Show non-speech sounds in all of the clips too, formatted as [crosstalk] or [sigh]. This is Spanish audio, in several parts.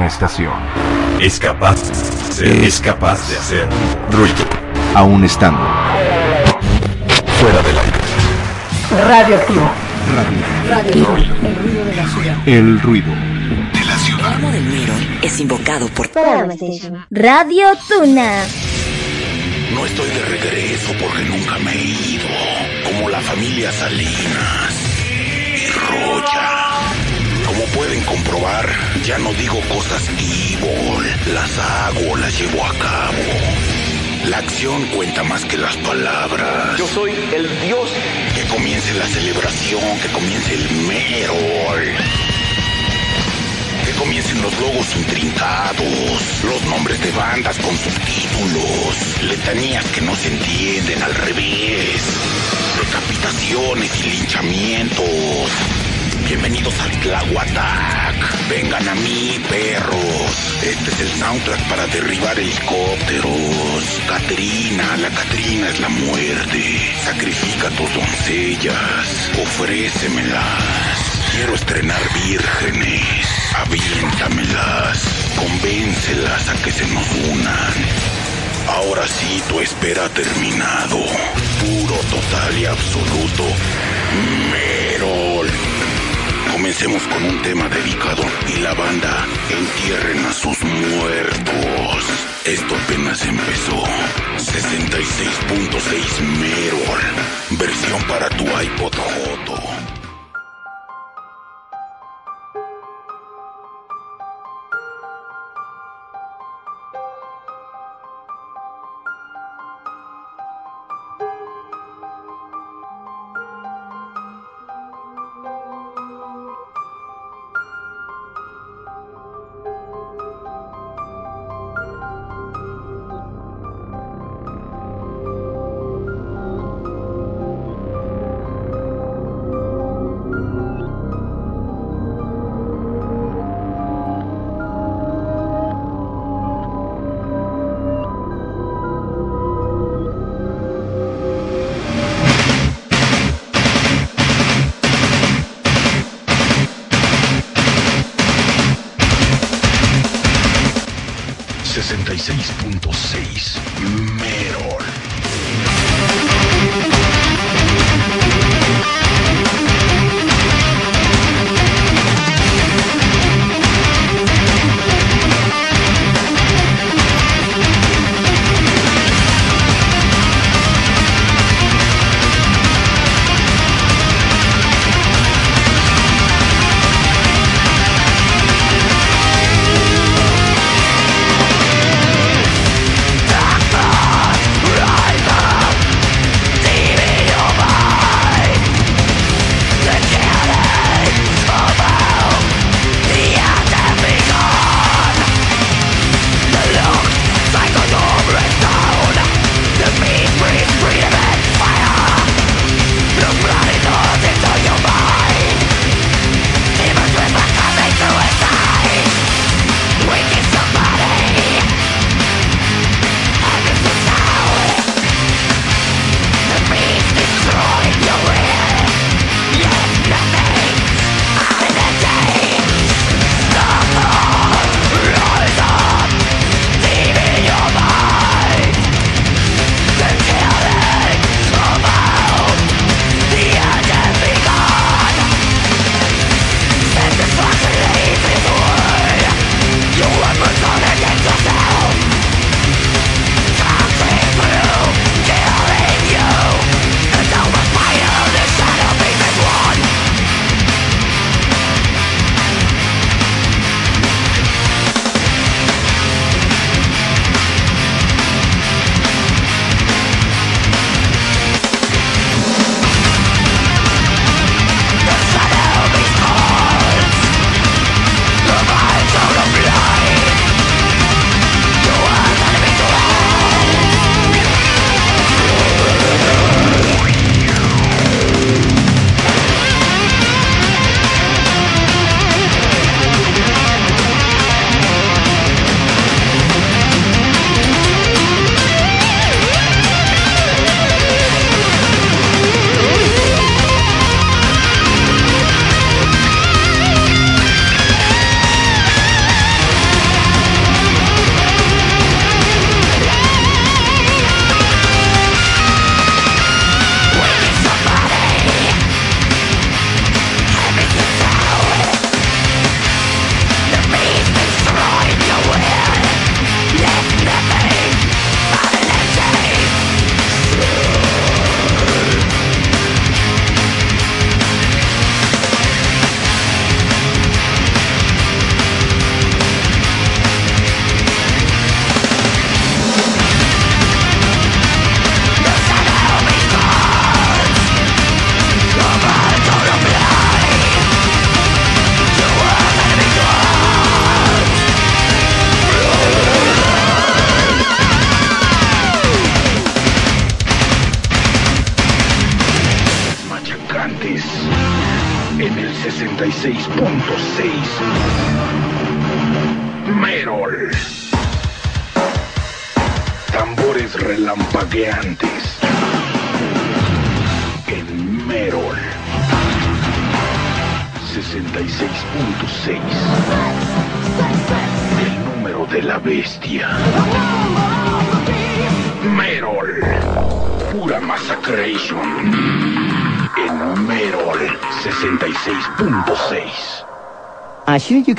una estación. Es capaz, es capaz de hacer ruido. Aún estando fuera del aire. Radioactivo. Radio. Ruido. El ruido de la ciudad. El ruido. De la ciudad. El del Miro es invocado por. Radio Tuna. No estoy de regreso porque nunca me he ido. Como la familia Salinas y Roya. Pueden comprobar, ya no digo cosas evil. Las hago, las llevo a cabo. La acción cuenta más que las palabras. Yo soy el dios. Que comience la celebración, que comience el Merol. Que comiencen los logos intrincados, los nombres de bandas con subtítulos, letanías que no se entienden al revés, decapitaciones y linchamientos. Bienvenidos al Tlahuatac. Vengan a mí, perros. Este es el soundtrack para derribar helicópteros. Catrina, la Catrina es la muerte. Sacrifica a tus doncellas. Ofrécemelas. Quiero estrenar vírgenes. Aviéntamelas. Convéncelas a que se nos unan. Ahora sí, tu espera ha terminado. Puro, total y absoluto. Merol. Comencemos con un tema dedicado y la banda entierren a sus muertos. Esto apenas empezó. 66.6 Merol. Versión para tu iPod Joto.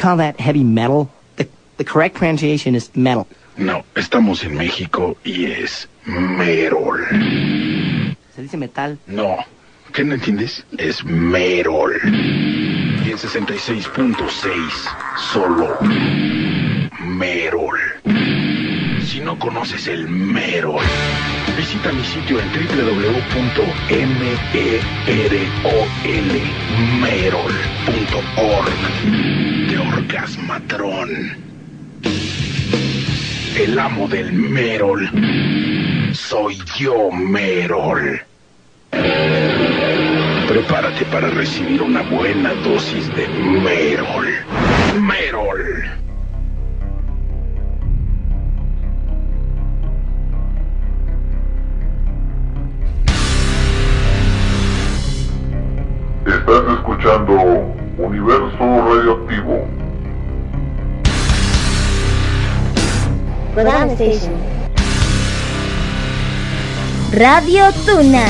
Call that heavy metal? The, the correct pronunciation is metal. No, estamos en México y es Merol. Se dice metal. No, ¿qué no entiendes? Es Merol. Y en 66.6, solo Merol. Si no conoces el Merol, visita mi sitio en www.merol.org Orgasmatrón. El amo del Merol. Soy yo, Merol. Prepárate para recibir una buena dosis de Merol. Merol. Station. Radio Tuna.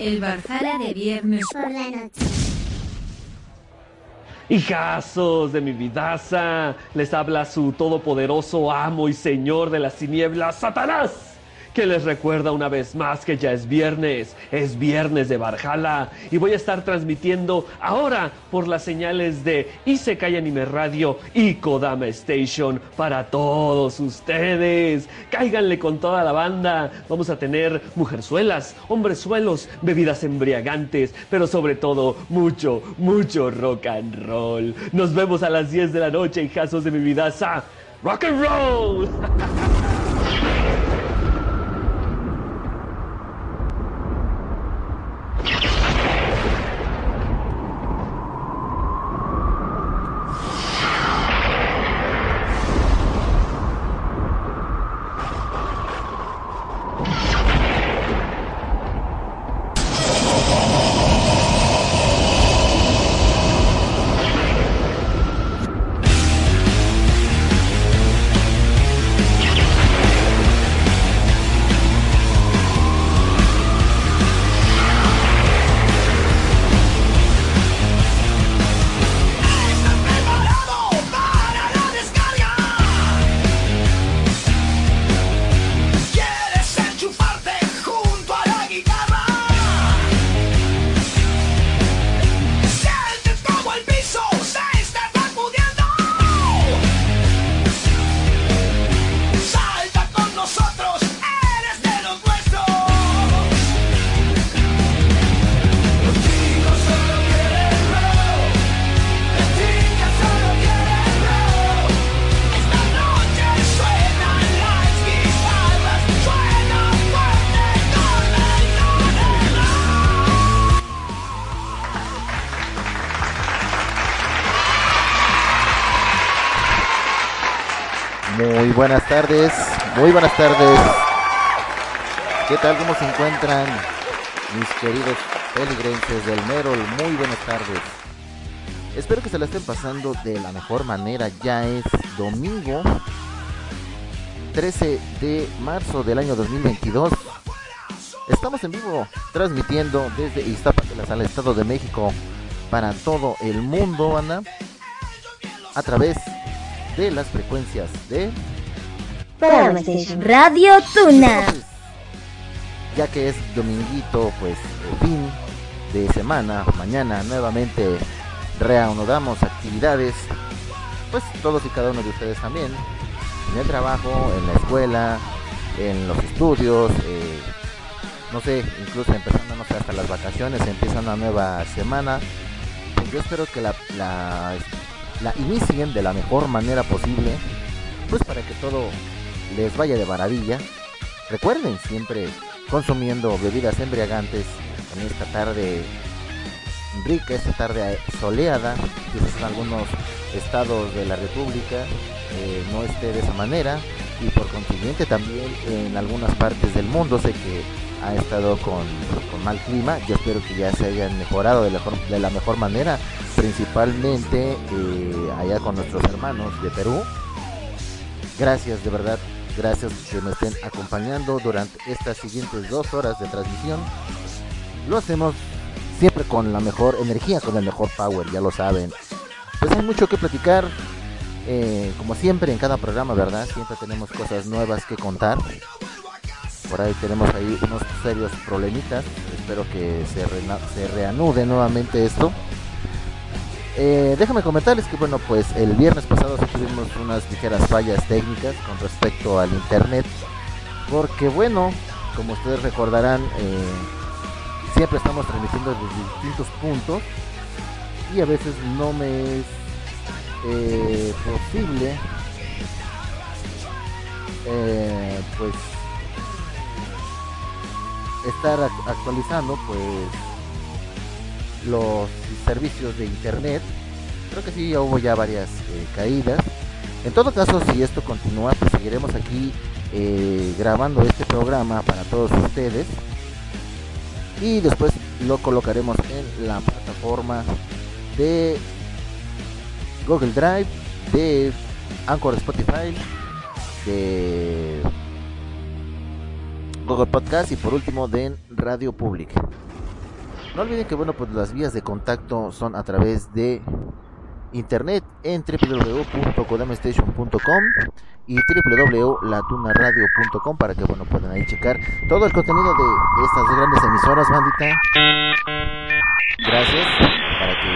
El Barzala de viernes Por la noche. Hijazos de mi vidaza, les habla su todopoderoso amo y señor de las tinieblas, Satanás, que les recuerda una vez más que ya es viernes, es viernes de Barjala y voy a estar transmitiendo ahora por las señales de Isekai Anime Radio y Kodama Station para todos ustedes. Cáiganle con toda la banda, vamos a tener mujerzuelas, hombrezuelos, bebidas embriagantes, pero sobre todo mucho, mucho rock and roll. Nos vemos a las 10 de la noche, hijazos de mi vidaza. Rock and roll. [laughs] tardes, muy buenas tardes. ¿Qué tal? ¿Cómo se encuentran mis queridos peligrenses del Merol? Muy buenas tardes. Espero que se la estén pasando de la mejor manera. Ya es domingo 13 de marzo del año 2022. Estamos en vivo transmitiendo desde Iztapatelas al Estado de México para todo el mundo, Ana, a través de las frecuencias de Station. Radio Tuna. Ya que es dominguito, pues fin de semana, mañana nuevamente reanudamos actividades, pues todos y cada uno de ustedes también, en el trabajo, en la escuela, en los estudios, eh, no sé, incluso empezando, no sé, hasta las vacaciones, empieza una nueva semana. Yo espero que la, la, la inicien de la mejor manera posible, pues para que todo les vaya de maravilla. Recuerden siempre consumiendo bebidas embriagantes en esta tarde rica, esta tarde soleada, quizás en algunos estados de la República eh, no esté de esa manera y por consiguiente también en algunas partes del mundo sé que ha estado con, mal clima, yo espero que ya se hayan mejorado de la mejor, de la mejor manera, principalmente eh, allá con nuestros hermanos de Perú. Gracias, de verdad, gracias que me estén acompañando durante estas siguientes dos horas de transmisión. Lo hacemos siempre con la mejor energía, con el mejor power, ya lo saben. Pues hay mucho que platicar, eh, como siempre en cada programa, ¿verdad? Siempre tenemos cosas nuevas que contar. Por ahí tenemos ahí unos serios problemitas. Espero que se, se reanude nuevamente esto. Eh, déjame comentarles que bueno, pues el viernes pasado sí tuvimos unas ligeras fallas técnicas con respecto al internet. Porque bueno, como ustedes recordarán, eh, siempre estamos transmitiendo desde distintos puntos. Y a veces no me es eh, posible eh, pues estar actualizando pues los servicios de internet. Creo que sí hubo ya varias eh, caídas. En todo caso si esto continúa pues seguiremos aquí eh, grabando este programa para todos ustedes. Y después lo colocaremos en la plataforma de Google Drive, de Anchor Spotify, de Google Podcast y por último de Radio Public. No olviden que bueno, pues las vías de contacto son a través de internet en www.kodamestation.com y www.latunaradio.com para que bueno puedan ahí checar todo el contenido de estas grandes emisoras, bandita. Gracias para que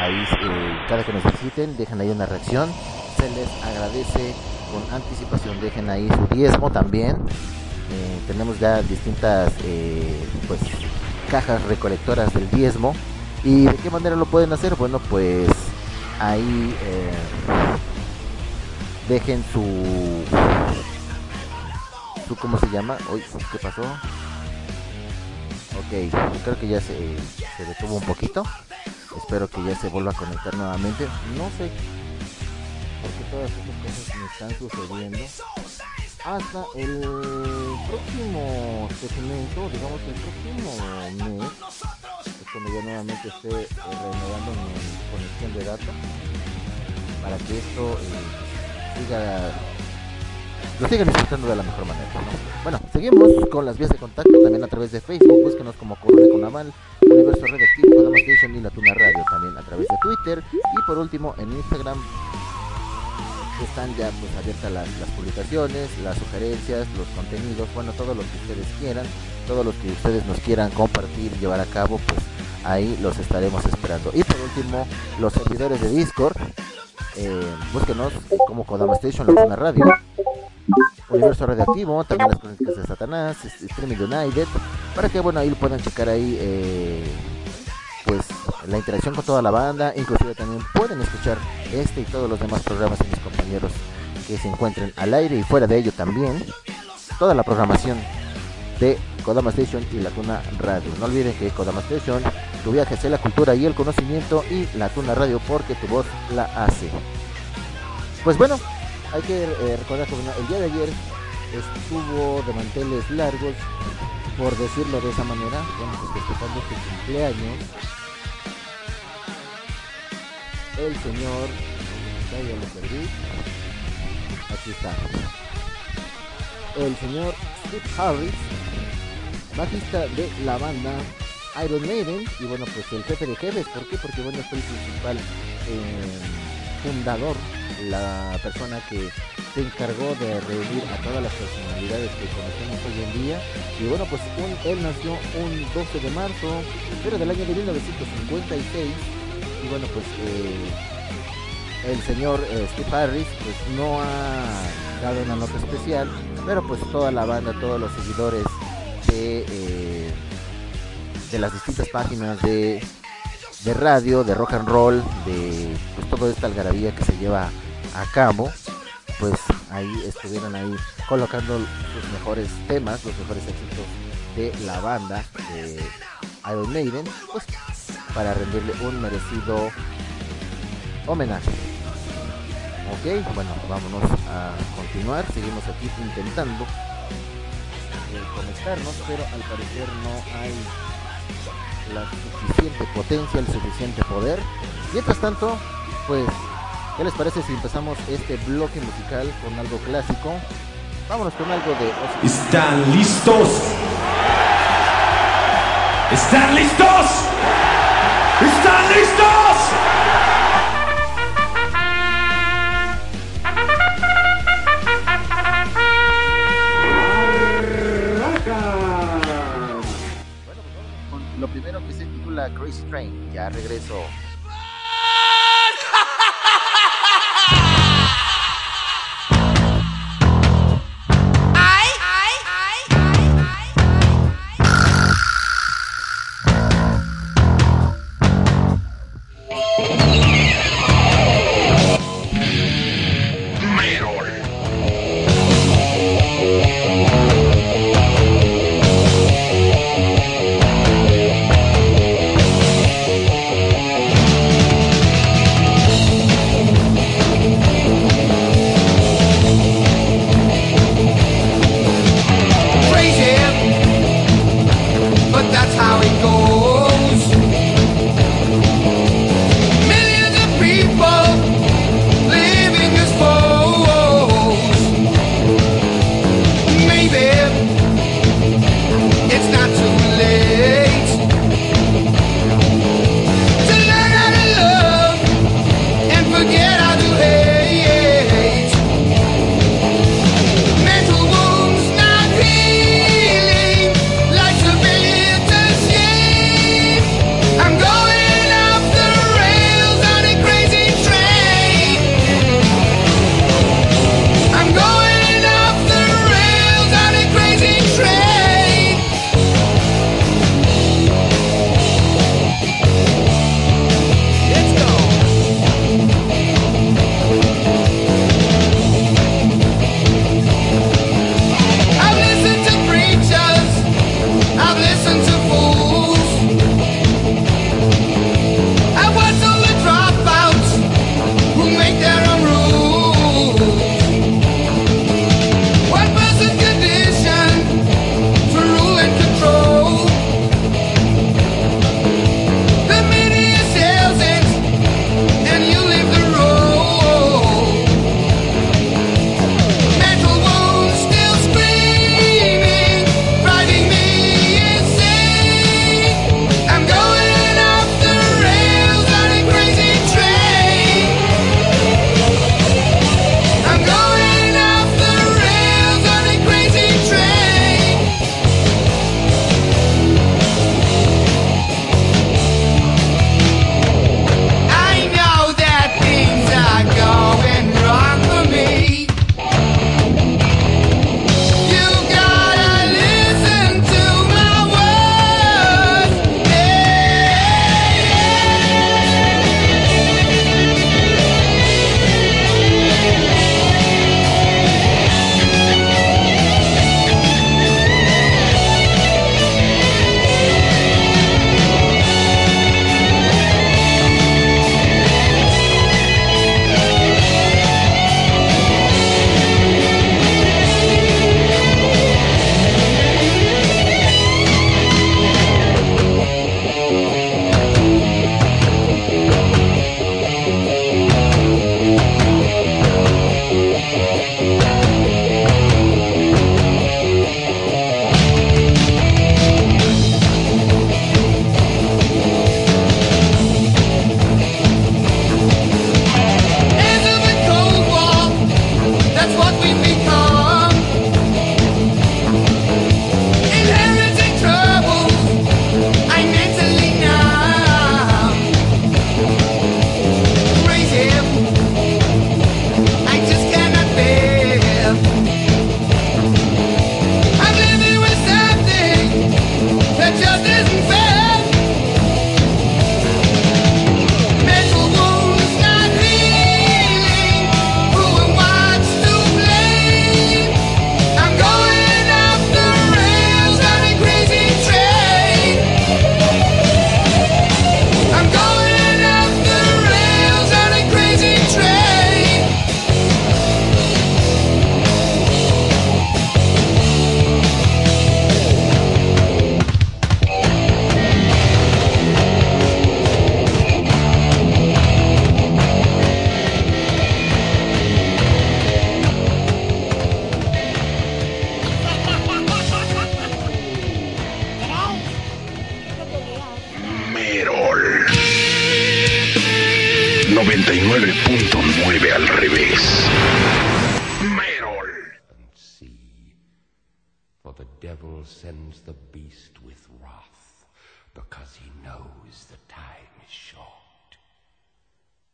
ahí eh, cada que nos visiten dejen ahí una reacción. Se les agradece con anticipación. Dejen ahí su diezmo también. Eh, tenemos ya distintas eh, pues cajas recolectoras del diezmo. Y de qué manera lo pueden hacer bueno pues ahí eh, dejen su su cómo se llama hoy qué pasó ok creo que ya se, se detuvo un poquito. Espero que ya se vuelva a conectar nuevamente. No sé por qué todas estas cosas me están sucediendo. Hasta el próximo segmento, digamos el próximo mes, es cuando ya nuevamente esté eh, renovando mi conexión de datos para que esto eh, siga lo sigan disfrutando de la mejor manera. ¿no? Bueno, seguimos con las vías de contacto también a través de Facebook, búsquenos como Corona con Aval, Universo Radioactivo, Station y La Tuna Radio, también a través de Twitter y por último en Instagram están ya pues abiertas las, publicaciones, las sugerencias, los contenidos, bueno, todo lo que ustedes quieran, todo lo que ustedes nos quieran compartir, llevar a cabo, pues ahí los estaremos esperando. Y por último, los servidores de Discord, eh, búsquenos como Kodama Station, La Tuna Radio, Universo Radioactivo, también las crónicas de Satanás, Streaming United, para que bueno ahí puedan checar ahí eh, pues la interacción con toda la banda, inclusive también pueden escuchar este y todos los demás programas de mis compañeros que se encuentren al aire y fuera de ello también, toda la programación de Kodama Station y La Tuna Radio. No olviden que Kodama Station, tu viaje hacia la cultura y el conocimiento y La Tuna Radio porque tu voz la hace. Pues bueno, hay que eh, recordar que el día de ayer estuvo de manteles largos, por decirlo de esa manera, bueno, pues festejando su cumpleaños. El señor, aquí está. El señor Steve Harris, bajista de la banda Iron Maiden, y bueno, pues el jefe de jefes, ¿por qué? Porque bueno, fue el principal eh, fundador la persona que se encargó de reunir a todas las personalidades que conocemos hoy en día. Y bueno, pues un, él nació un 12 de marzo, pero del año de 1956. Y bueno, pues eh, el señor eh, Steve Harris pues no ha dado una nota especial, pero pues toda la banda, todos los seguidores de, eh, de las distintas páginas de de radio, de rock and roll, de pues, toda esta algarabía que se lleva a cabo, pues ahí estuvieron ahí colocando sus mejores temas, los mejores éxitos de la banda de Iron Maiden, pues para rendirle un merecido homenaje. Ok, bueno, vámonos a continuar, seguimos aquí intentando eh, conectarnos, pero al parecer no hay la suficiente potencia, el suficiente poder. Mientras tanto, pues, ¿qué les parece si empezamos este bloque musical con algo clásico? Vámonos con algo de Ozzy. ¿Están listos? ¿Están listos? ¿Están listos? con lo primero que se titula Crazy Train. Ya regreso.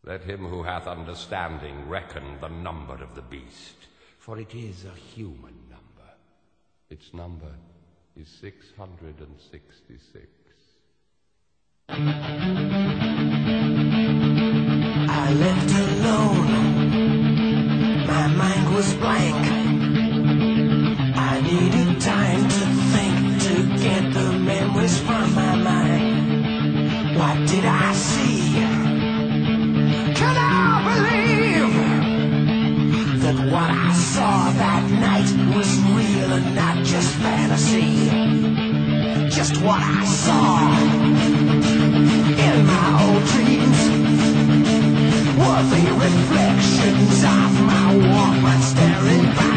Let him who hath understanding reckon the number of the beast, for it is a human number. Its number is 666. I left alone. My mind was blank. what I saw in my old dreams were the reflections of my woman staring back.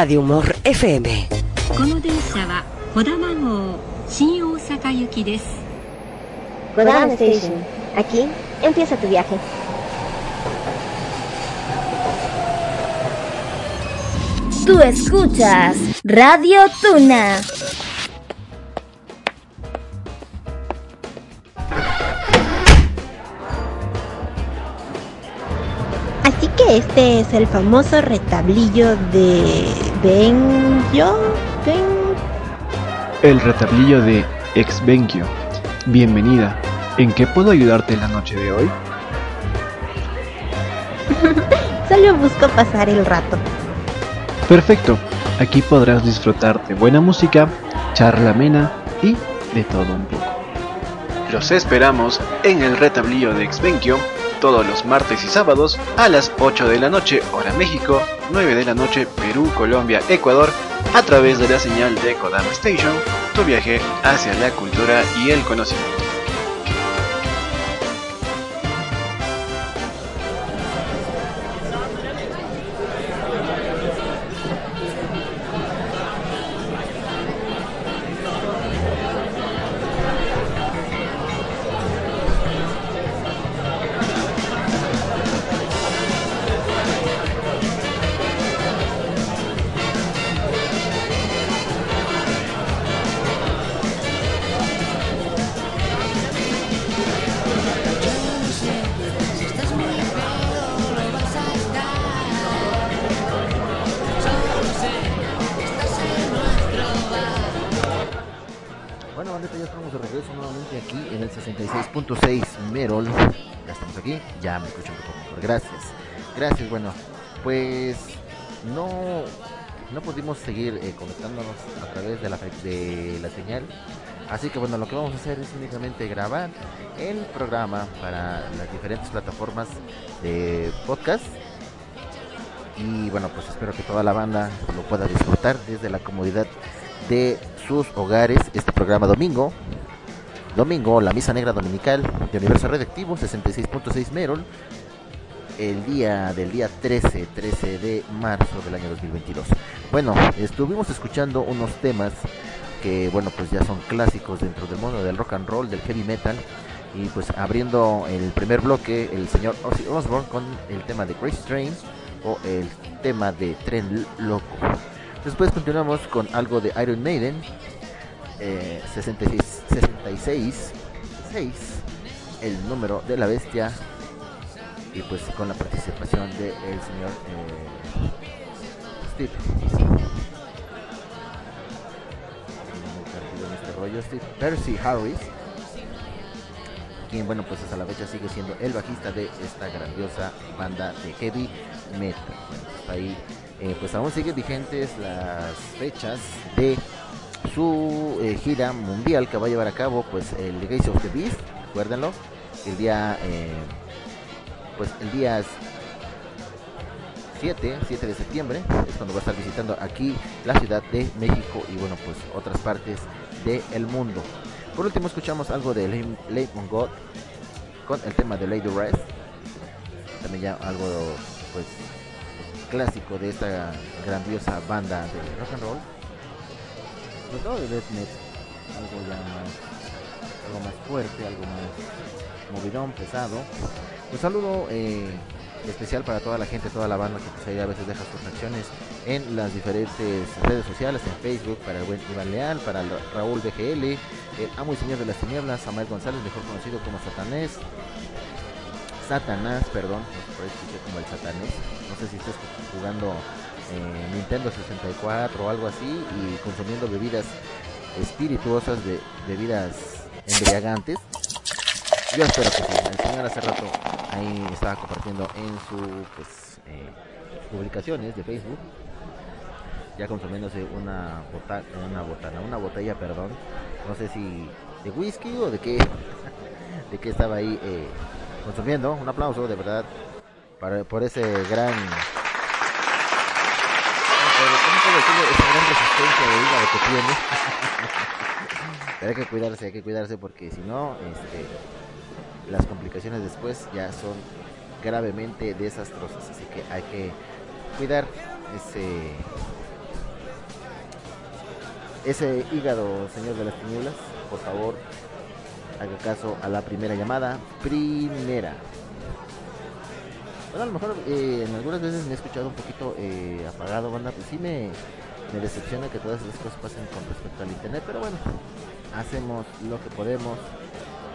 Radio Humor FM. この電車は小玉号新大阪行きです Kodama Station. Aquí empieza tu viaje. Tú escuchas Radio Tuna. Así que este es el famoso retablillo de Benjo. Ben... El retablillo de Exvenquio. Bienvenida. ¿En qué puedo ayudarte la noche de hoy? [laughs] Solo busco pasar el rato. Perfecto. Aquí podrás disfrutar de buena música, charla amena y de todo un poco. Los esperamos en el retablillo de Exvenquio todos los martes y sábados a las 8 de la noche, hora México, 9 de la noche, Perú, Colombia, Ecuador, a través de la señal de Kodama Station, tu viaje hacia la cultura y el conocimiento. Hacer es únicamente grabar el programa para las diferentes plataformas de podcast. Y bueno, pues espero que toda la banda lo pueda disfrutar desde la comodidad de sus hogares este programa domingo. Domingo, la misa negra dominical de Universo Redactivo 66.6 Merol. El día del día 13, 13 de marzo del año 2022. Bueno, estuvimos escuchando unos temas que, bueno, pues ya son clásicos dentro del mundo del rock and roll, del heavy metal. Y pues abriendo el primer bloque, el señor Ozzy Osbourne con el tema de Grace Train o el tema de Tren Loco. Después continuamos con algo de Iron Maiden, eh, 66, 66 6, el número de la bestia, y pues con la participación del el señor eh, Steve. Este rollo, Steve Percy Harris, quien bueno pues hasta la fecha sigue siendo el bajista de esta grandiosa banda de heavy metal. Está ahí eh, pues aún siguen vigentes las fechas de su eh, gira mundial que va a llevar a cabo pues el Legacy of the Beast, recuérdenlo, el día eh, pues el día 7, 7 de septiembre es cuando va a estar visitando aquí la Ciudad de México y bueno pues otras partes del mundo. Por último escuchamos algo de Late God con el tema de Lady Rest. También ya algo pues clásico de esta grandiosa banda de rock and roll. Sobre todo de death metal, algo ya más, algo más fuerte, algo más movidón, pesado. Un saludo eh, especial para toda la gente, toda la banda que pues ahí a veces deja sus reacciones en las diferentes redes sociales, en Facebook, para el buen Iván Leal, para Raúl BGL, el amo y señor de las tinieblas, Samuel González, mejor conocido como Satanés, Satanás, perdón, por escuché como el Satanés, no sé si estás jugando eh, Nintendo 64 o algo así y consumiendo bebidas espirituosas, de bebidas embriagantes. Yo espero que sí. El señor hace rato ahí estaba compartiendo en sus pues, eh, publicaciones de Facebook, ya consumiéndose una botana, una botana, una botella, perdón, no sé si de whisky o de qué, [laughs] de qué estaba ahí eh, consumiendo. Un aplauso, de verdad, para, por ese gran esa gran resistencia de hígado que tiene. hay que cuidarse, hay que cuidarse porque si no, este, las complicaciones después ya son gravemente desastrosas. Así que hay que cuidar ese ese hígado, señor de las tinieblas. Por favor, haga caso a la primera llamada. Primera. Bueno, a lo mejor eh, en algunas veces me he escuchado un poquito eh, apagado, banda. Pues sí me, me decepciona que todas esas cosas pasen con respecto al internet. Pero bueno, hacemos lo que podemos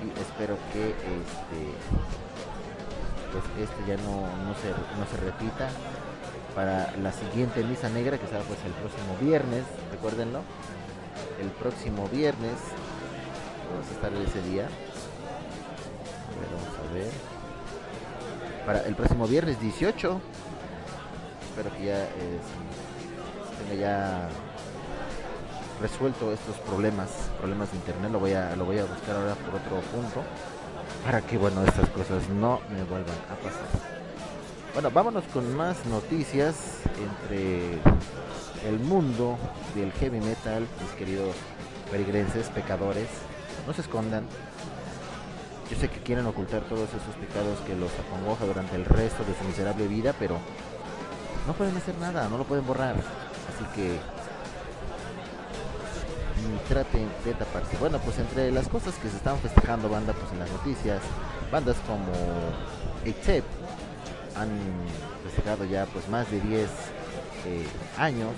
y espero que este pues este ya no, no, se, no se repita para la siguiente misa negra que será pues el próximo viernes recuérdenlo. El próximo viernes vamos a estar ese día. A ver, vamos a ver. Para el próximo viernes 18 espero que ya eh, tenga ya resuelto estos problemas, problemas de internet, lo voy a, lo voy a buscar ahora por otro punto para que bueno estas cosas no me vuelvan a pasar. Bueno, vámonos con más noticias entre el mundo del heavy metal, mis queridos peregrenses, pecadores, no se escondan. Yo sé que quieren ocultar todos esos pecados que los acongoja durante el resto de su miserable vida, pero no pueden hacer nada, no lo pueden borrar. Así que traten de taparse. Bueno, pues entre las cosas que se están festejando banda, pues en las noticias, bandas como Except han festejado ya pues más de 10 eh, años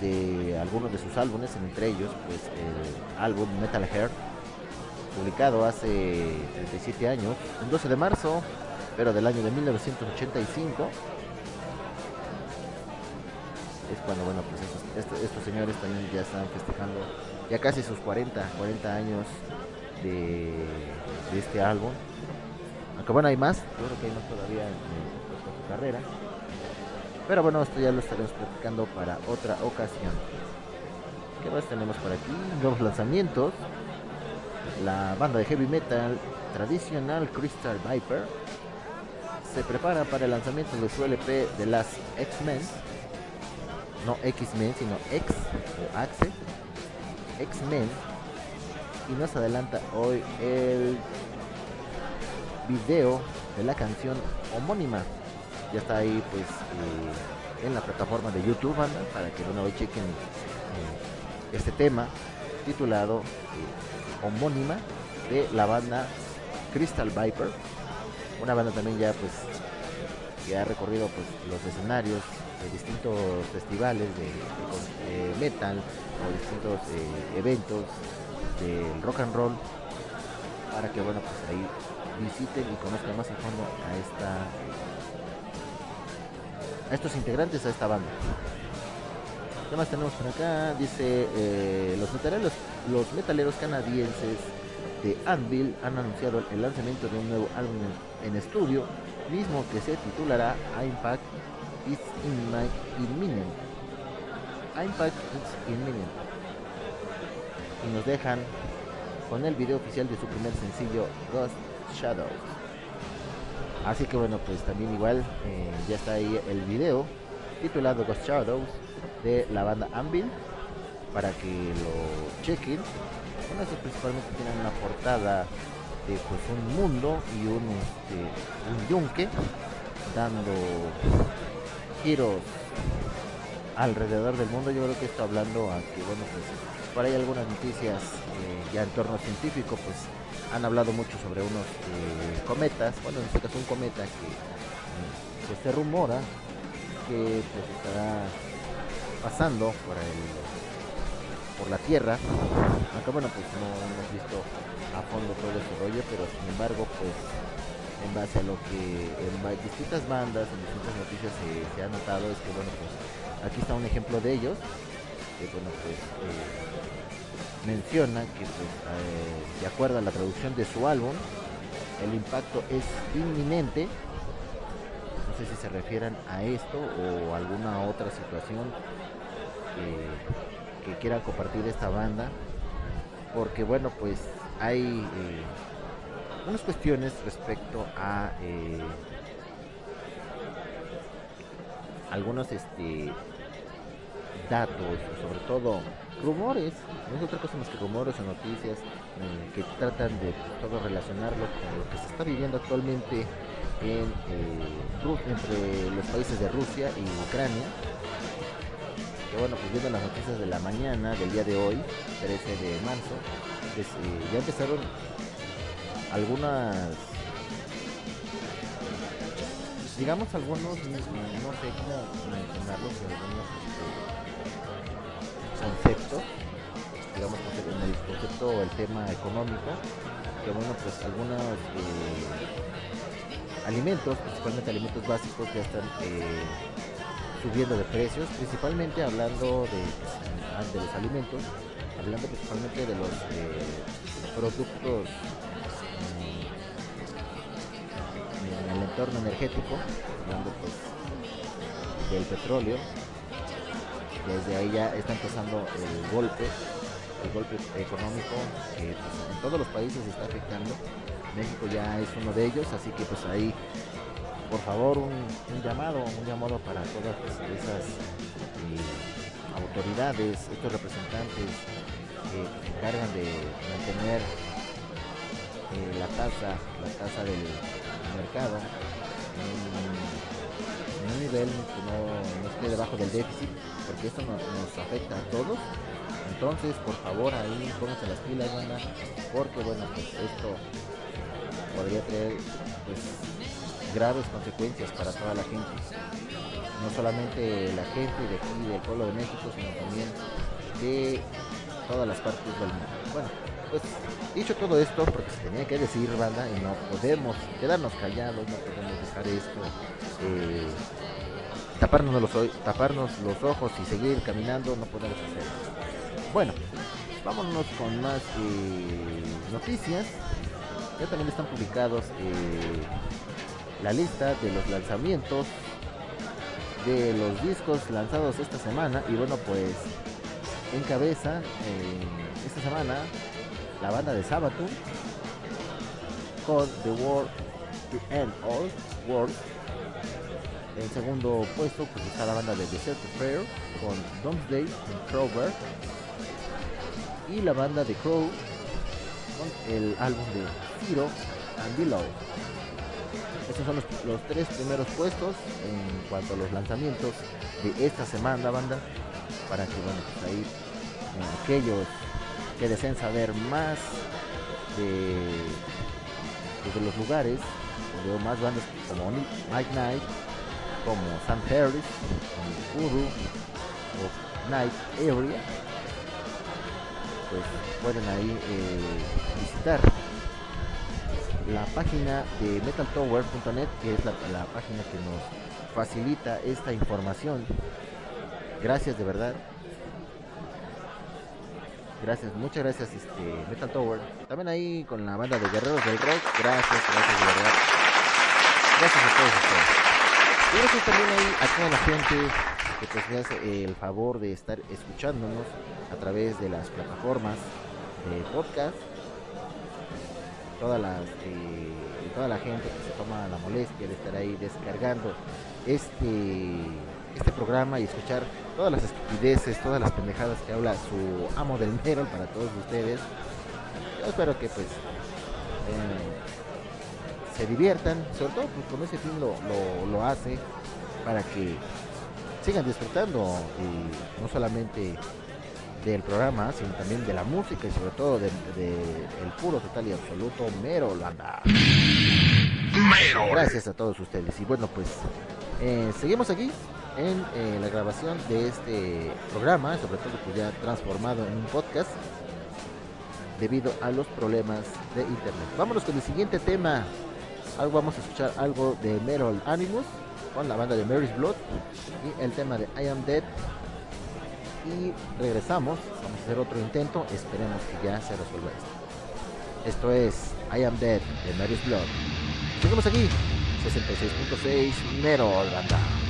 de algunos de sus álbumes, entre ellos pues el álbum Metal Heart, publicado hace 37 años, el 12 de marzo, pero del año de 1985 es cuando, bueno, pues estos, estos, señores también ya están festejando ya casi sus 40, 40 años de, este álbum. Aunque bueno, hay más, yo creo que hay más todavía en, en su carrera. Pero bueno, esto ya lo estaremos platicando para otra ocasión. ¿Qué más tenemos por aquí? Nuevos lanzamientos. La banda de heavy metal tradicional Crystal Viper se prepara para el lanzamiento de su LP de las X-Men. No X-Men, sino X o Axe. X-Men. Y nos adelanta hoy el video de la canción homónima. Ya está ahí pues eh, en la plataforma de YouTube, banda, para que de una vez chequen eh, este tema titulado eh, homónima de la banda Crystal Viper. Una banda también ya pues que ha recorrido pues los escenarios de distintos festivales de, metal o distintos eh, eventos del rock and roll para que bueno pues ahí visiten y conozcan más a fondo a esta a estos integrantes a esta banda. ¿Qué más tenemos por acá? Dice eh, los metaleros los metaleros canadienses de Anvil han anunciado el lanzamiento de un nuevo álbum en estudio, mismo que se titulará Impact is Immi- Imminent. Impact is Imminent. Y nos dejan con el video oficial de su primer sencillo Ghost Shadows. Así que bueno, pues también igual eh, ya está ahí el video titulado Ghost Shadows de la banda Anvil para que lo chequen. Bueno, estos principalmente tienen una portada de pues un mundo y un, este, un yunque dando giros alrededor del mundo. Yo creo que esto hablando a que bueno pues por ahí algunas noticias eh, ya en torno científico pues han hablado mucho sobre unos eh, cometas, bueno en este caso un cometa que eh, pues, se rumora que pues estará pasando por el por la tierra aunque bueno pues no hemos visto a fondo todo ese rollo pero sin embargo pues en base a lo que en distintas bandas en distintas noticias se, ha notado es que bueno pues aquí está un ejemplo de ellos que bueno pues eh, menciona que pues, eh, de acuerdo a la traducción de su álbum el impacto es inminente. No sé si se refieran a esto o alguna otra situación que, quieran compartir esta banda porque bueno pues hay eh, unas cuestiones respecto a eh, algunos este datos sobre todo rumores. No es otra cosa más que rumores o noticias eh, que tratan de todo relacionarlo con lo que se está viviendo actualmente en, eh, entre los países de Rusia y Ucrania. Que bueno pues viendo las noticias de la mañana del día de hoy 13 de marzo pues, eh, ya empezaron algunas digamos algunos no sé cómo mencionarlos algunos este, conceptos digamos en el concepto el tema económico que bueno pues algunos eh, alimentos principalmente alimentos básicos ya están eh, subiendo de precios principalmente hablando de, de los alimentos hablando principalmente de los eh, productos entorno energético hablando pues del petróleo. Desde ahí ya está empezando el golpe el golpe económico que pues, en todos los países está afectando. México ya es uno de ellos así que pues ahí por favor un, llamado un llamado para todas pues, esas eh, autoridades estos representantes que se encargan de mantener eh, la tasa la tasa del mercado nivel que no, esté debajo del déficit porque esto nos, nos afecta a todos. Entonces por favor ahí pónganse las pilas banda porque bueno pues esto podría traer pues graves consecuencias para toda la gente. No solamente la gente de aquí del pueblo de México sino también de todas las partes del mundo. Bueno pues dicho todo esto porque se tenía que decir banda y no podemos quedarnos callados no podemos dejar esto eh, taparnos los, taparnos los ojos y seguir caminando, no podemos hacer. Bueno, vámonos con más eh, noticias. Ya también están publicados eh, la lista de los lanzamientos de los discos lanzados esta semana. Y bueno, pues encabeza eh, esta semana la banda de Sabaton con The World, The End All World. En segundo puesto pues está la banda de Desert Prayer con Doomsday and Crowbar. Y la banda de Crow con el álbum de Zero and Below. Estos son los, los tres primeros puestos en cuanto a los lanzamientos de esta semana, banda. Para que, bueno, pues ahí eh, aquellos que deseen saber más de, pues, de los lugares donde más bandas como Night Night, como Sam Harris, Uru o Night Area, pues pueden ahí eh, visitar la página de metaltower.net que es la, la página que nos facilita esta información. Gracias de verdad. Gracias muchas gracias este Metal Tower. También ahí con la banda de guerreros del rock. Gracias gracias de verdad. Gracias a todos ustedes y gracias también ahí a toda la gente que pues hace el favor de estar escuchándonos a través de las plataformas de podcast todas las eh, toda la gente que se toma la molestia de estar ahí descargando este este programa y escuchar todas las estupideces, todas las pendejadas que habla su amo del metal para todos ustedes. Yo espero que pues eh, se diviertan, sobre todo pues, con ese fin lo, lo, lo hace para que sigan disfrutando y no solamente del programa, sino también de la música y sobre todo de, de el puro, total y absoluto Merol, banda. Gracias a todos ustedes. Y bueno, pues eh, seguimos aquí en eh, la grabación de este programa, sobre todo pues ya transformado en un podcast debido a los problemas de internet. Vámonos con el siguiente tema. Vamos a escuchar algo de Merol Animus con la banda de Mary's Blood y el tema de I Am Dead y regresamos. Vamos a hacer otro intento. Esperemos que ya se resuelva esto. Esto es I Am Dead de Mary's Blood. Seguimos aquí. 66.6 Nero banda.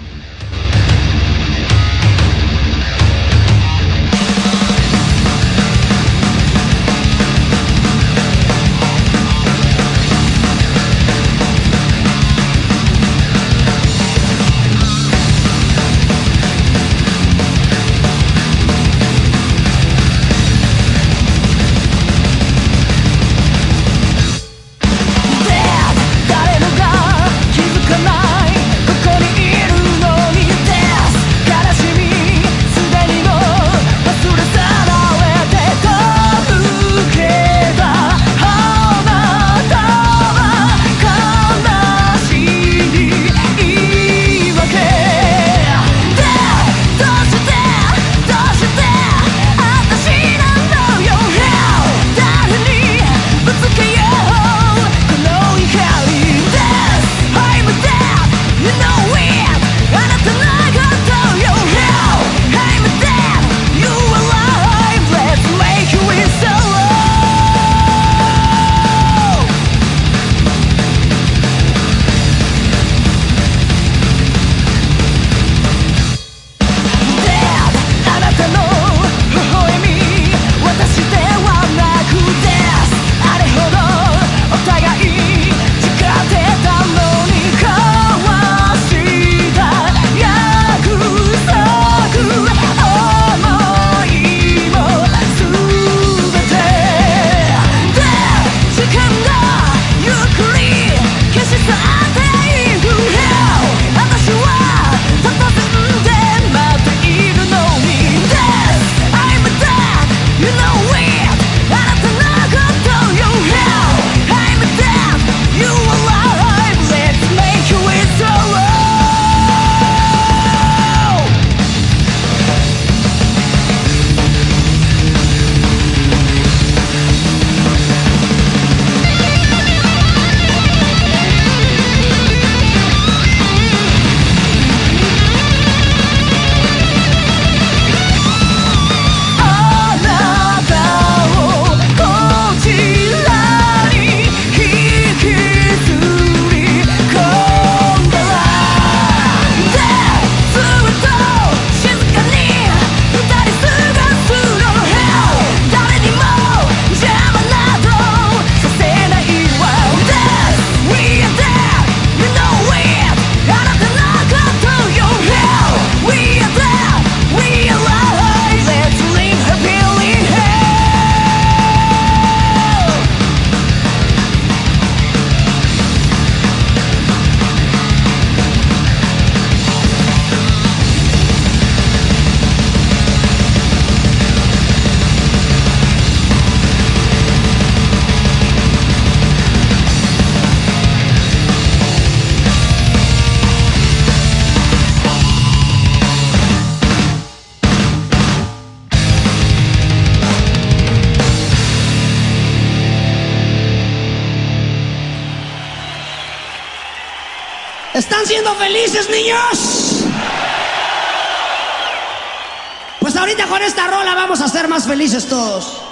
Vamos a ser más felices todos.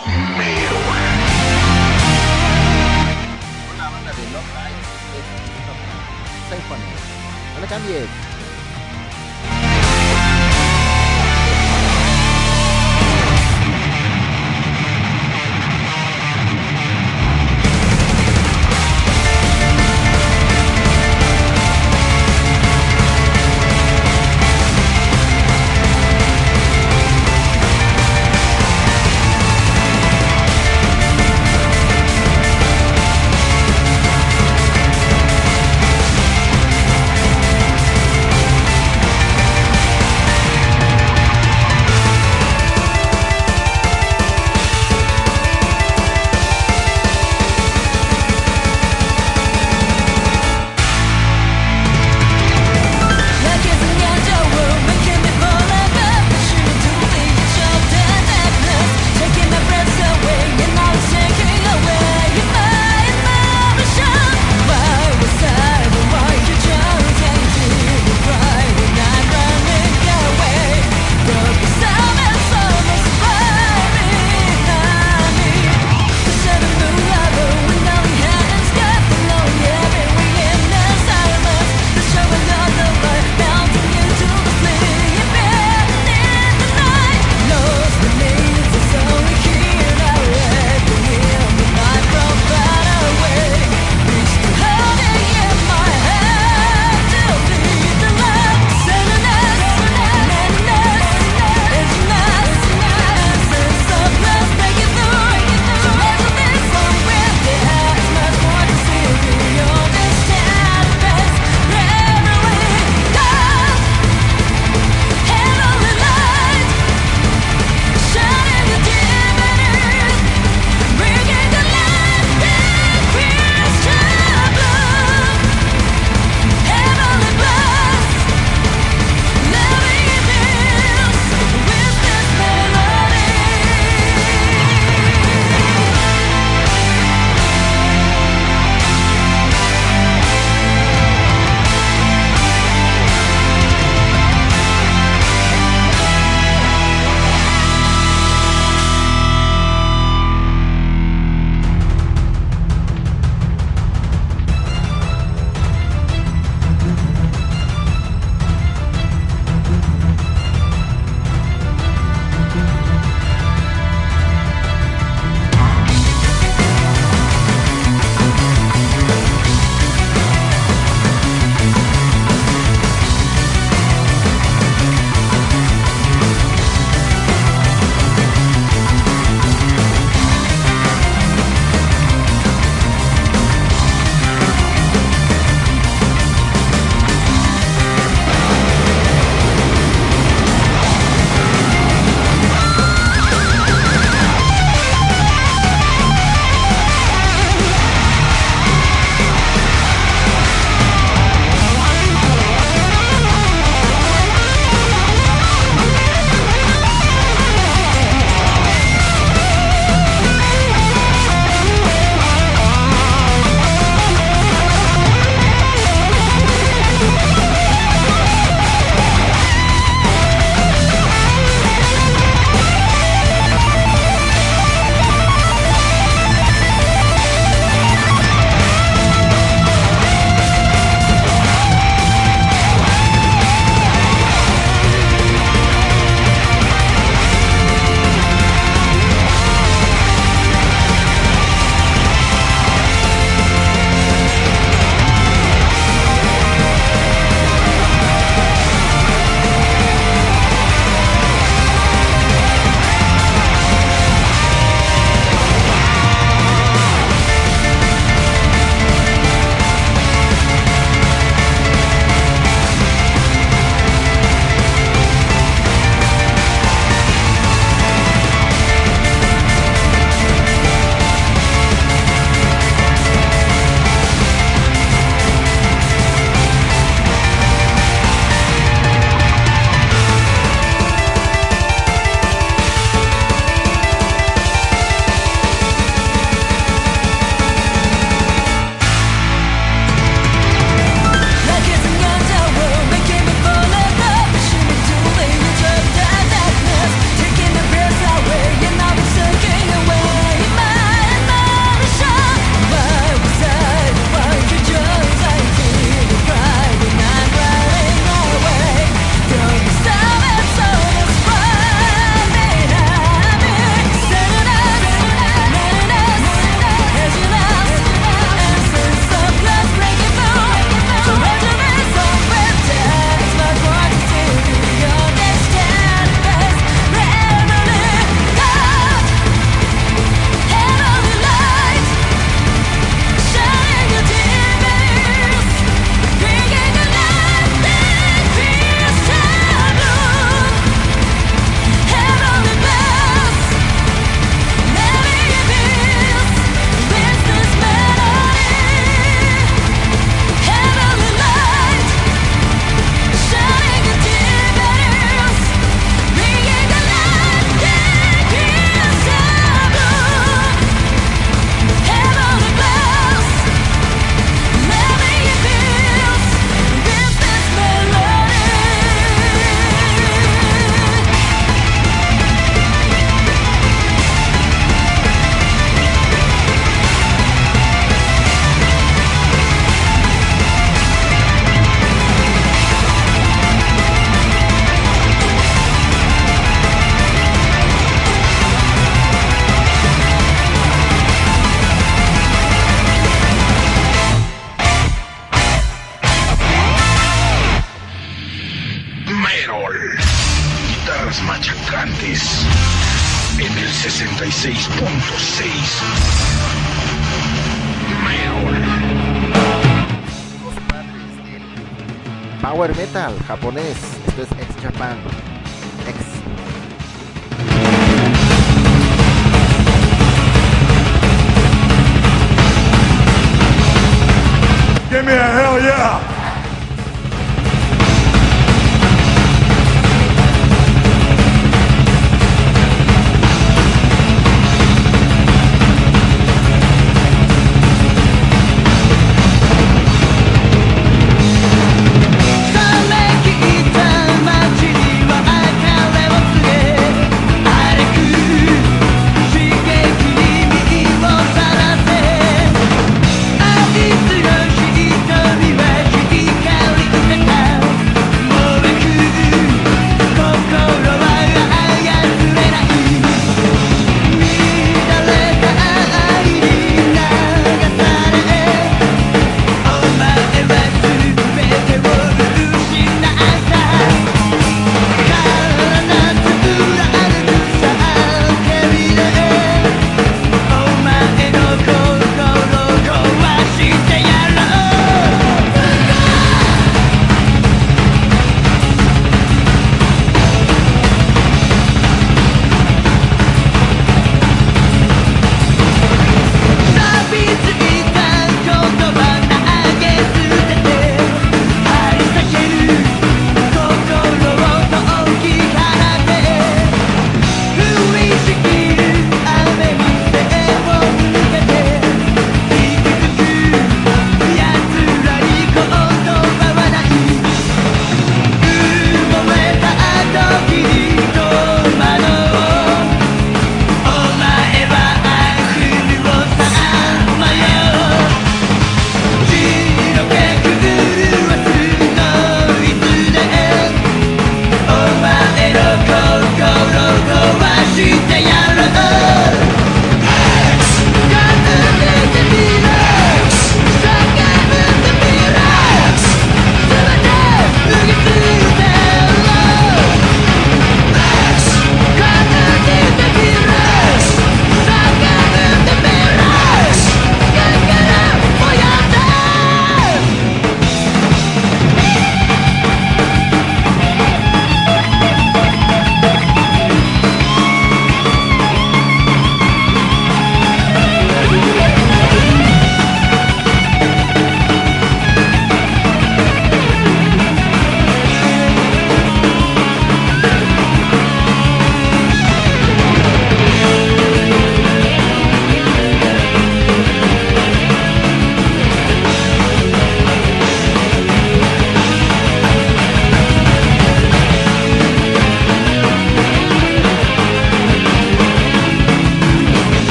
No le cambies. Japonés. Esto es Ex Japan.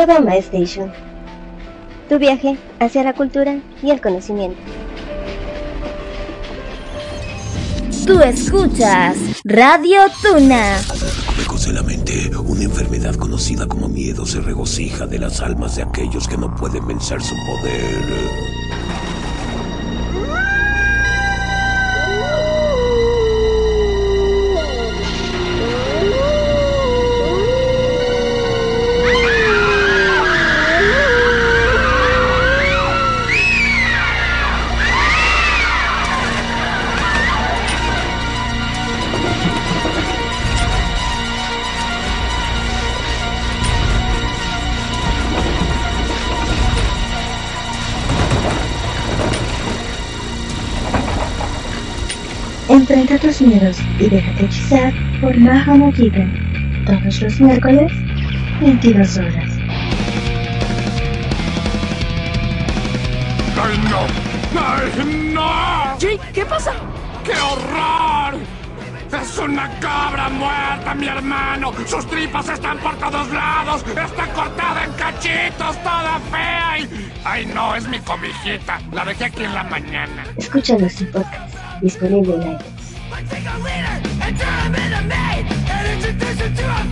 Kodama Station. Tu viaje hacia la cultura y el conocimiento. Tú escuchas Radio Tuna. Lejos de la mente, una enfermedad conocida como miedo se regocija de las almas de aquellos que no pueden vencer su poder. Tus miedos y déjate hechizar por Maha Mojita. Todos los miércoles, 22 horas. ¡Ay, no! ¡Ay, no! Jake, ¿qué pasa? ¡Qué horror! ¡Es una cabra muerta, mi hermano! ¡Sus tripas están por todos lados! ¡Está cortada en cachitos, toda fea! Y... ¡Ay, no! Es mi cobijita. La dejé aquí en la mañana. Escucha nuestro podcast, disponible en Ok,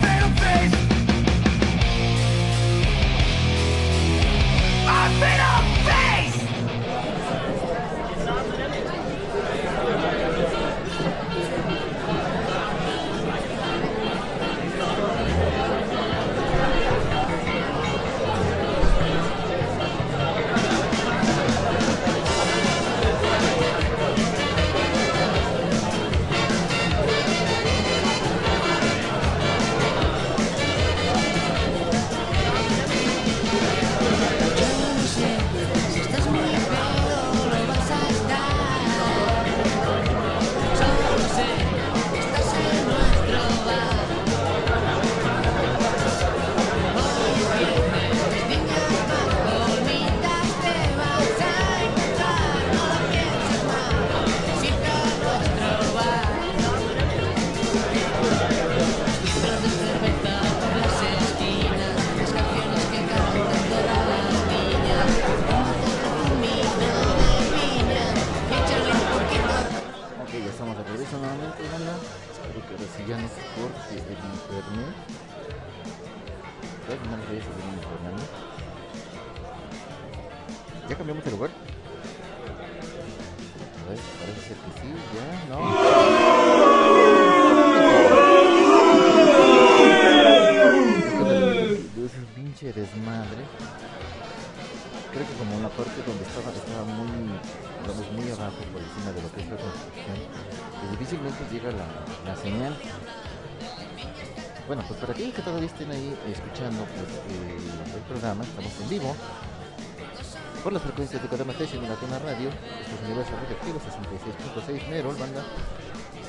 frecuencias de Station y la Tona Radio, esto es Universo Radioactivo 66.6 Nerol, banda.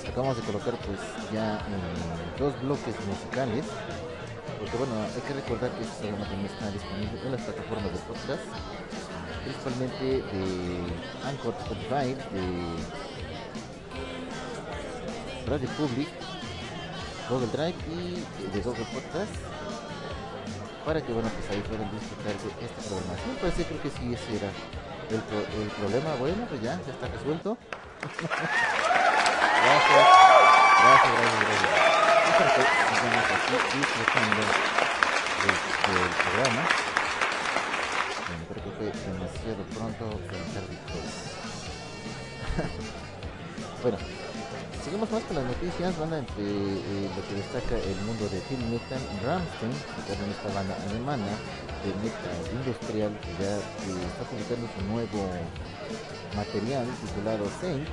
Acabamos de colocar pues ya dos bloques musicales, porque bueno, hay que recordar que este programa también está disponible en las plataformas de podcast, principalmente de Anchor Spotify, de Radio Public, Google Drive y de Google Podcast para que bueno pues ahí puedan disfrutar de esta programación pues sí creo que sí ese era el, pro- el problema. Bueno pues ya ya está resuelto. [laughs] Gracias. Gracias gracias gracias. Disfrutando del, del programa. Bueno creo que fue demasiado pronto pensar victoria [laughs] bueno Seguimos más con las noticias, banda entre eh, lo que destaca el mundo de Film Metal Rammstein, también esta banda alemana de metal industrial que ya eh, está publicando su nuevo material titulado Saint,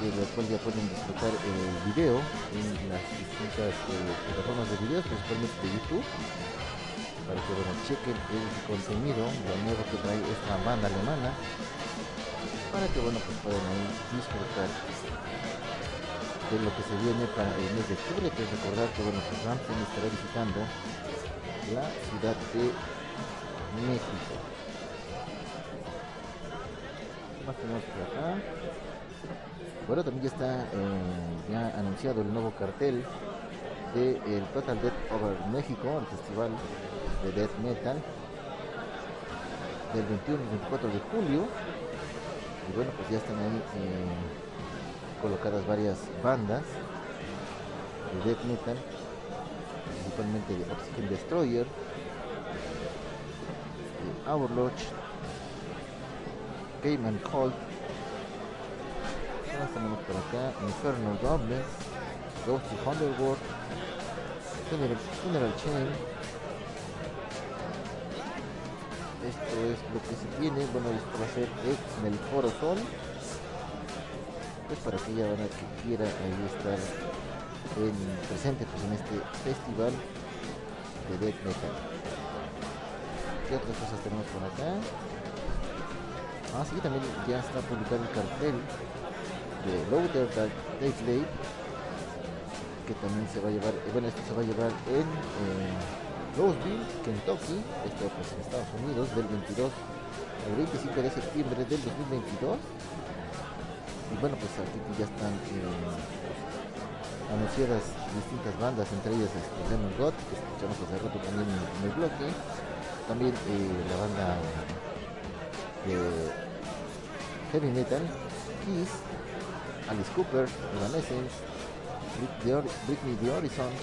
que del cual ya pueden disfrutar el video en las distintas eh, plataformas de videos, principalmente de YouTube, para que bueno, chequen el contenido, lo nuevo que trae esta banda alemana, para que bueno pues puedan ahí disfrutar de lo que se viene para el mes de octubre, que es recordar que bueno, pues Ramsey estará visitando la Ciudad de México. ¿Qué más tenemos por acá? Bueno, también ya está eh, ya anunciado el nuevo cartel de el Total Death Over México, el festival de Death Metal del 21 y 24 de julio. Y bueno, pues ya están ahí eh, colocadas varias bandas de Death Metal, principalmente de Oxygen Destroyer, de Overlodge, Cayman Cold, ¿Qué más tenemos por acá? Infernal Goblins, Ghost of Underworld, Funeral, Funeral Chain. Esto es lo que se tiene. Bueno, esto va a ser en el Foro Sol. Para aquella banda que quiera ahí estar en, presente pues, en este festival de death metal. ¿Qué otras cosas tenemos por acá? Ah, sí, también ya está publicado el cartel de Louder Dark Day que también se va a llevar, eh, bueno, esto se va a llevar en eh, Louisville, Kentucky, esto pues en Estados Unidos, del 22 al 25 de septiembre del 2022. Y bueno, pues aquí ya están eh, anunciadas distintas bandas, entre ellas este, Demon God, que escuchamos hace rato también en, el bloque, también eh, la banda de heavy metal, Kiss, Alice Cooper, Evanescence, Britney the Horizon, eh,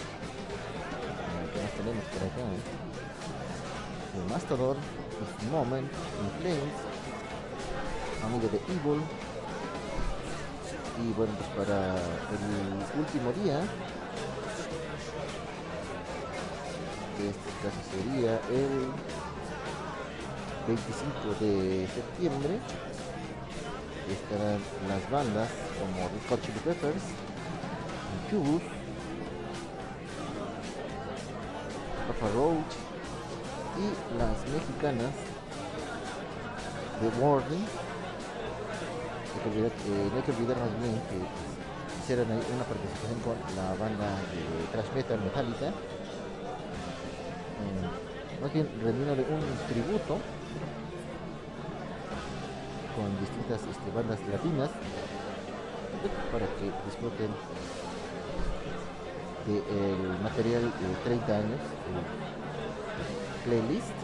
¿qué más tenemos por acá? Eh, Mastodon, Moment, In Flames, Amigo de Evil, y bueno, pues para el último día, que este caso sería el 25 de septiembre, estarán las bandas como Red Chili Peppers, Incubus, Papa Roach y las mexicanas The Warning. Eh, no hay que olvidar más bien que pues, hicieron ahí una participación con la banda de thrash metal Metallica. Eh, bien rendiéndole un tributo con distintas este, bandas latinas para que disfruten del material de 30 años el playlist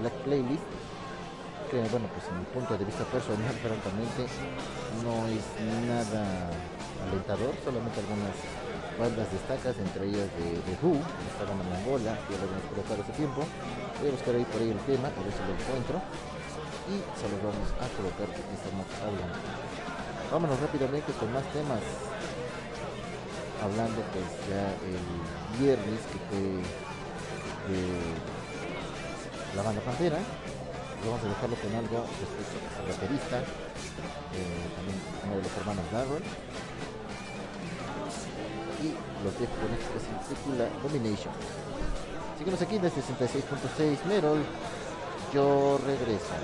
Black Playlist que bueno pues en mi punto de vista personal francamente no es nada alentador. Solamente algunas bandas destacas entre ellas de, de Who esta banda mongola que lo hemos colocado hace tiempo. Voy a buscar ahí por ahí el tema a ver si lo encuentro. Y se los vamos a colocar porque estamos hablando. Vámonos rápidamente con más temas. Hablando pues ya el viernes que fue de la banda Pantera vamos a dejarlo con algo respecto al baterista eh, también uno de los hermanos Darrell y los dejo con esto que se titula Domination. Síguenos aquí desde 66.6 Merol yo regreso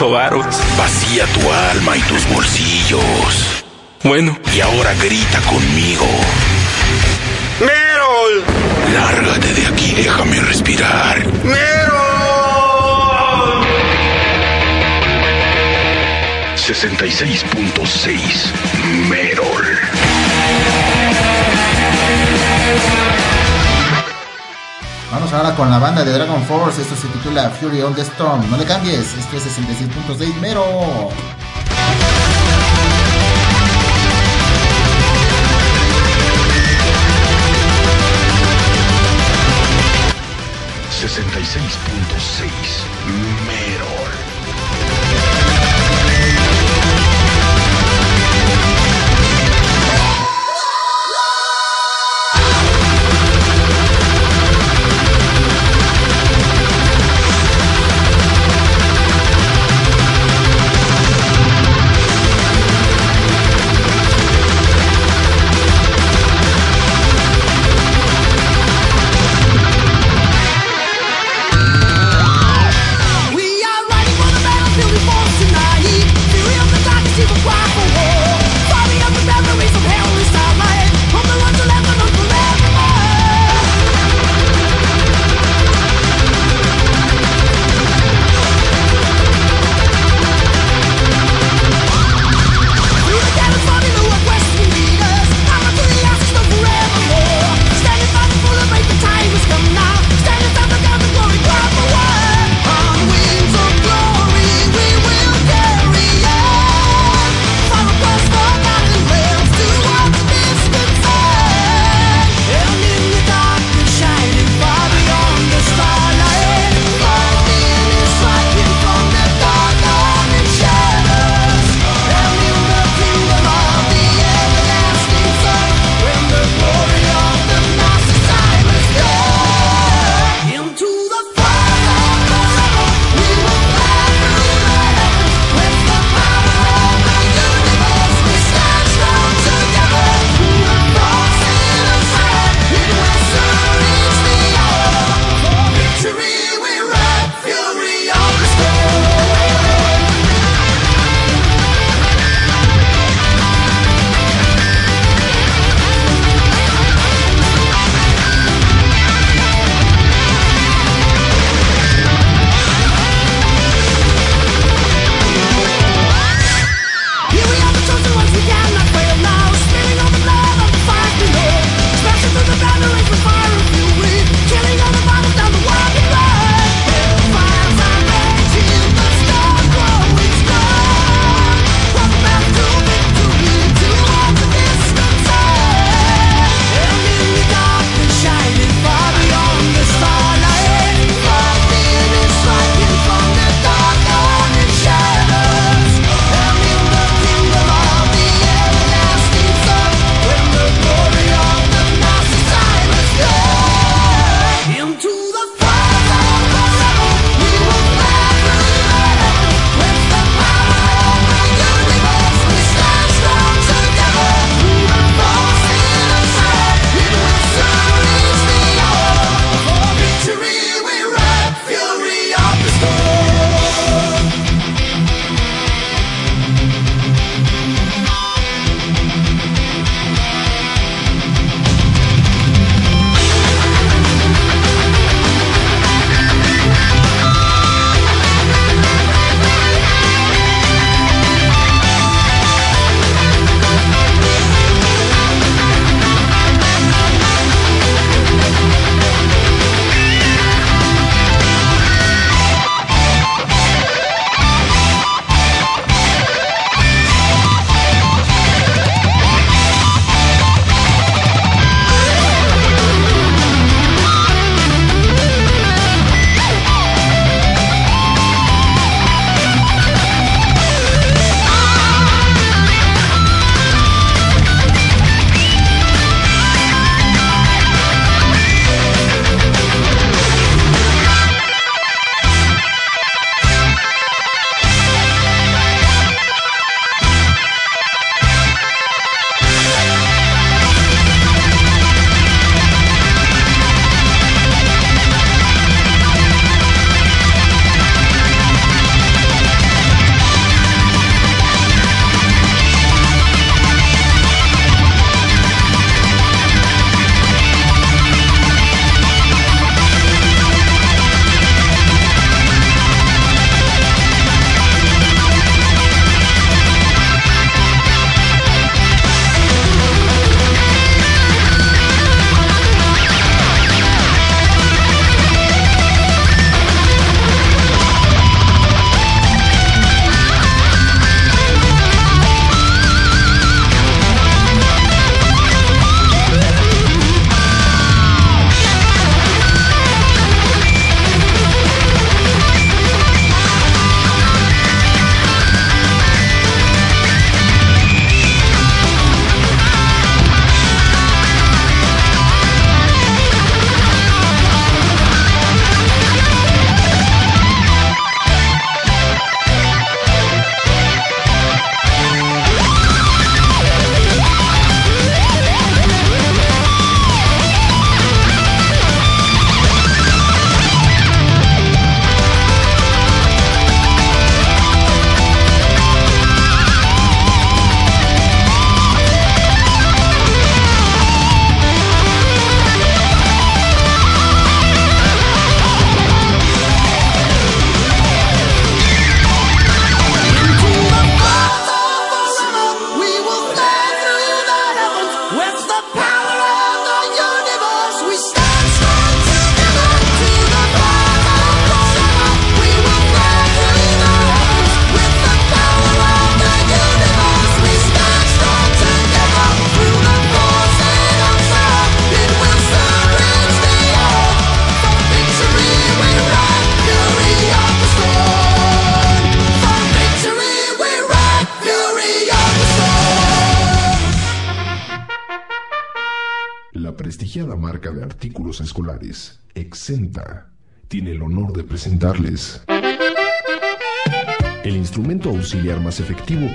Vacía tu alma y tus bolsillos. Bueno. Y ahora grita conmigo. ¡Merol! Lárgate de aquí, déjame respirar. ¡Merol! 66.6 Merol. Vamos ahora con la banda de Dragon Force. Esto se titula Fury on the Storm. No le cambies, esto es 66.6 mero. ...66.6... ...mero...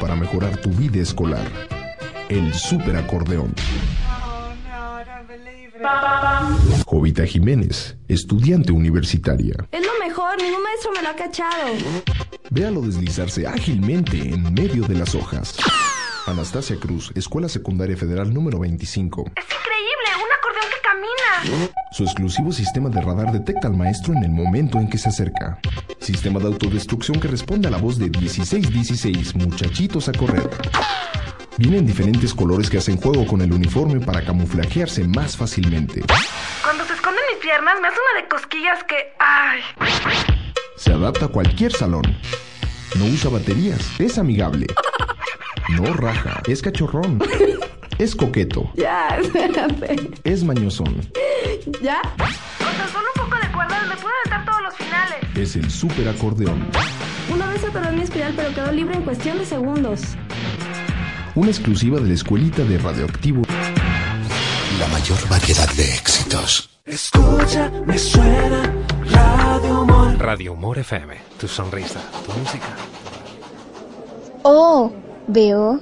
para mejorar tu vida escolar, el superacordeón. Jovita Jiménez, estudiante universitaria. Es lo mejor, ningún maestro me lo ha cachado. Véalo deslizarse ágilmente en medio de las hojas. Anastasia Cruz, Escuela Secundaria Federal número 25. Es increíble, Su exclusivo sistema de radar detecta al maestro en el momento en que se acerca. Sistema de autodestrucción que responde a la voz de 1616, muchachitos a correr. Viene en diferentes colores que hacen juego con el uniforme para camuflajearse más fácilmente. Cuando se esconden mis piernas, me hace una de cosquillas que. ¡Ay! Se adapta a cualquier salón. No usa baterías. Es amigable. No raja. Es cachorrón. Es coqueto. Ya, [laughs] espérate. Es mañosón. ¿Ya? O sea, solo un poco de cuerda me puedo aventar todos los finales. Es el super acordeón. Una vez atoró en mi espiral, pero quedó libre en cuestión de segundos. Una exclusiva de la escuelita de radioactivo. La mayor variedad de éxitos. Escucha, me suena Radio Humor. Radio Humor FM, tu sonrisa, tu música. Oh, veo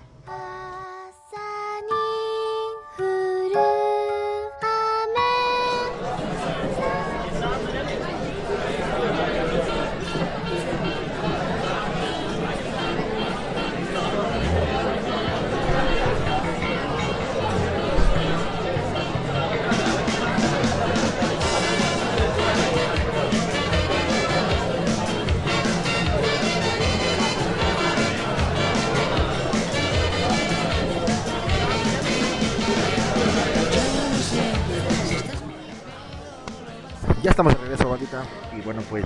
Ya estamos de regreso, bandita. Y bueno, pues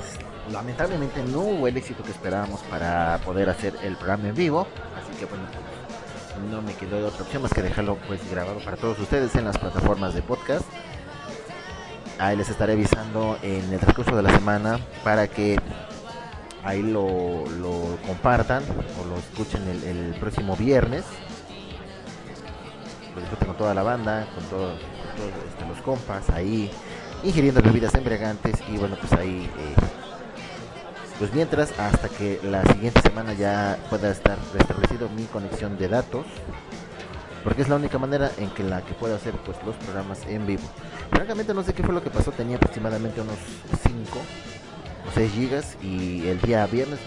lamentablemente no hubo el éxito que esperábamos para poder hacer el programa en vivo. Así que bueno, pues, no me quedó otra opción más que dejarlo pues grabado para todos ustedes en las plataformas de podcast. Ahí les estaré avisando en el transcurso de la semana para que ahí lo, compartan o lo escuchen el, próximo viernes. Lo disfruten con toda la banda, con todos con todos, este, los compas ahí ingiriendo bebidas embriagantes y bueno pues ahí eh, pues mientras hasta que la siguiente semana ya pueda estar restablecido mi conexión de datos porque es la única manera en que la que puedo hacer pues los programas en vivo. Francamente no sé qué fue lo que pasó tenía aproximadamente unos 5 o 6 gigas y el día viernes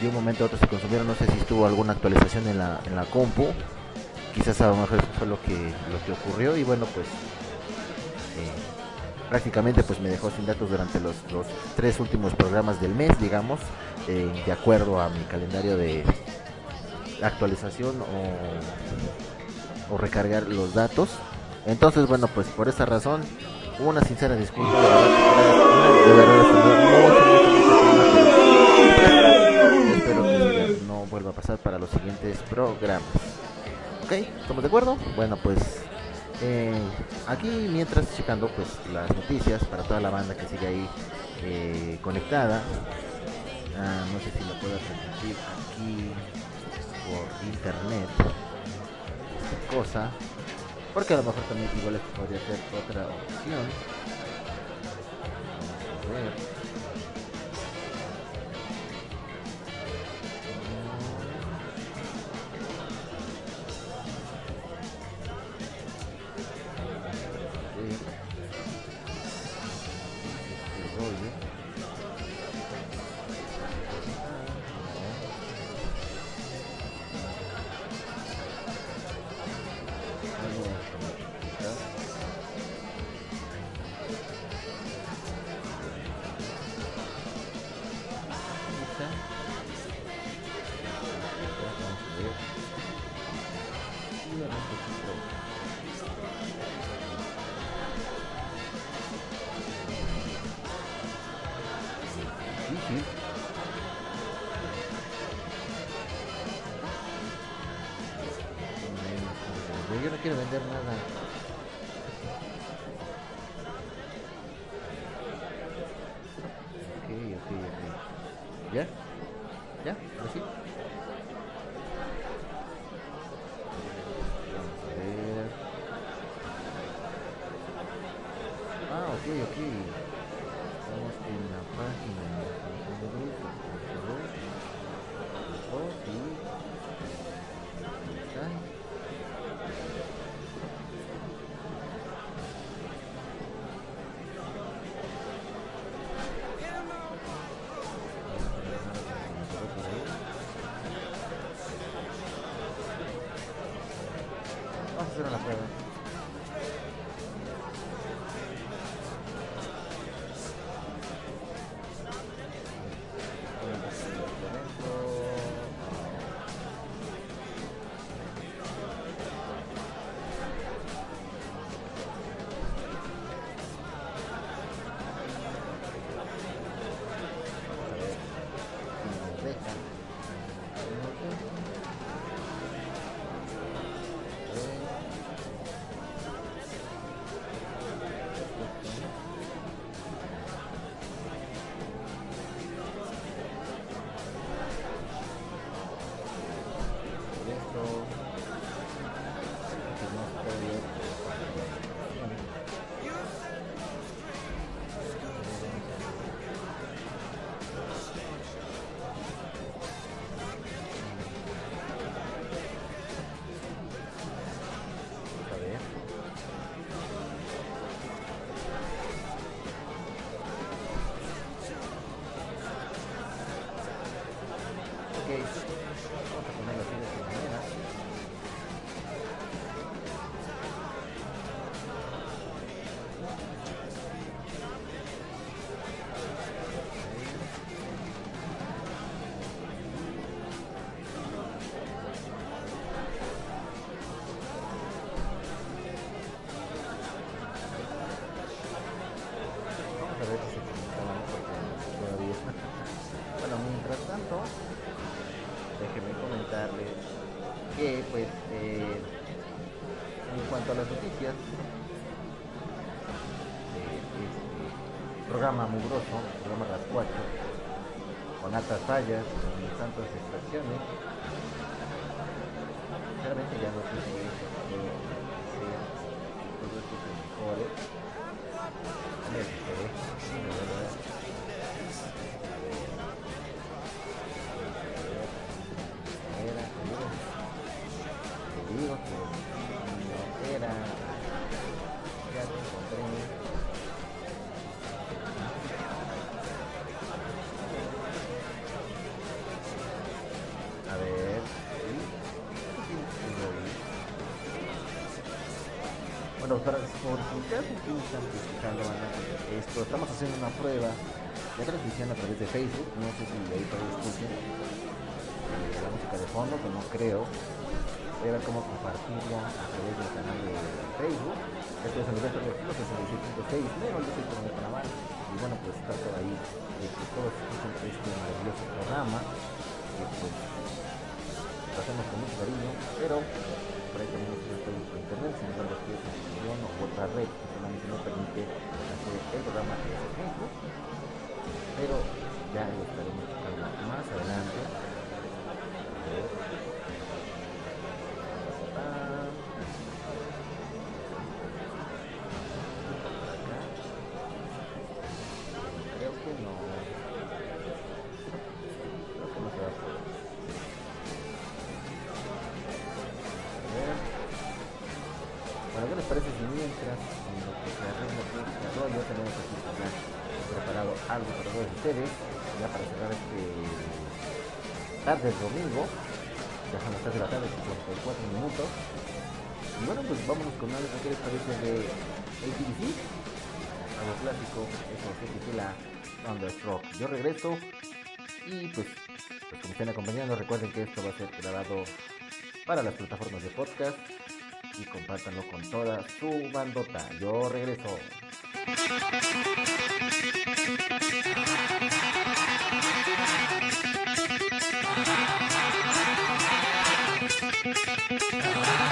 de un momento a otro se consumieron. No sé si estuvo alguna actualización en la, en la compu quizás a lo mejor fue lo que lo que ocurrió y bueno pues prácticamente pues me dejó sin datos durante los, los tres últimos programas del mes, digamos, eh, de acuerdo a mi calendario de actualización o, o, recargar los datos. Entonces, bueno, pues por esa razón, una sincera disculpa, de verdad, de verdad, espero que no vuelva a pasar para los siguientes programas. ¿Ok? ¿Estamos de acuerdo? Bueno, pues eh, aquí mientras checando pues las noticias para toda la banda que sigue ahí eh, conectada. Ah, no sé si lo puedo transmitir aquí por internet cosa. Porque a lo mejor también igual podría ser otra opción. Vamos a ver mugroso, programa rascuacho, con altas fallas, con tantas extracciones, sinceramente ya no sé si todo. Por acaso ustedes están escuchando, esto, estamos haciendo una prueba de transmisión a través de Facebook, no sé si ahí todavía escuchen eh, la música de fondo, que no creo. Voy a ver cómo compartirla a través del canal de Facebook. Esto es el resto de los 66.6 Mero, yo soy de Panamá. Y bueno, pues todo ahí, de que todos escuchen este maravilloso programa. Que pues lo hacemos con mucho cariño, pero por ahí tenemos apoyo por internet, sin embargo aquí es una opción o otra red que solamente nos permite hacer el programa que es el Facebook, pero ya lo estaremos tocando más adelante. Ya para cerrar este tarde del domingo, ya son las 3 de la tarde, 54 minutos. Y bueno, pues vámonos con algo que les parece de ACDC, algo clásico, eso se titula Thunderstruck. Yo regreso y pues, pues como estén acompañando, recuerden que esto va a ser grabado para las plataformas de podcast y compártanlo con toda su bandota. Yo regreso. Ah.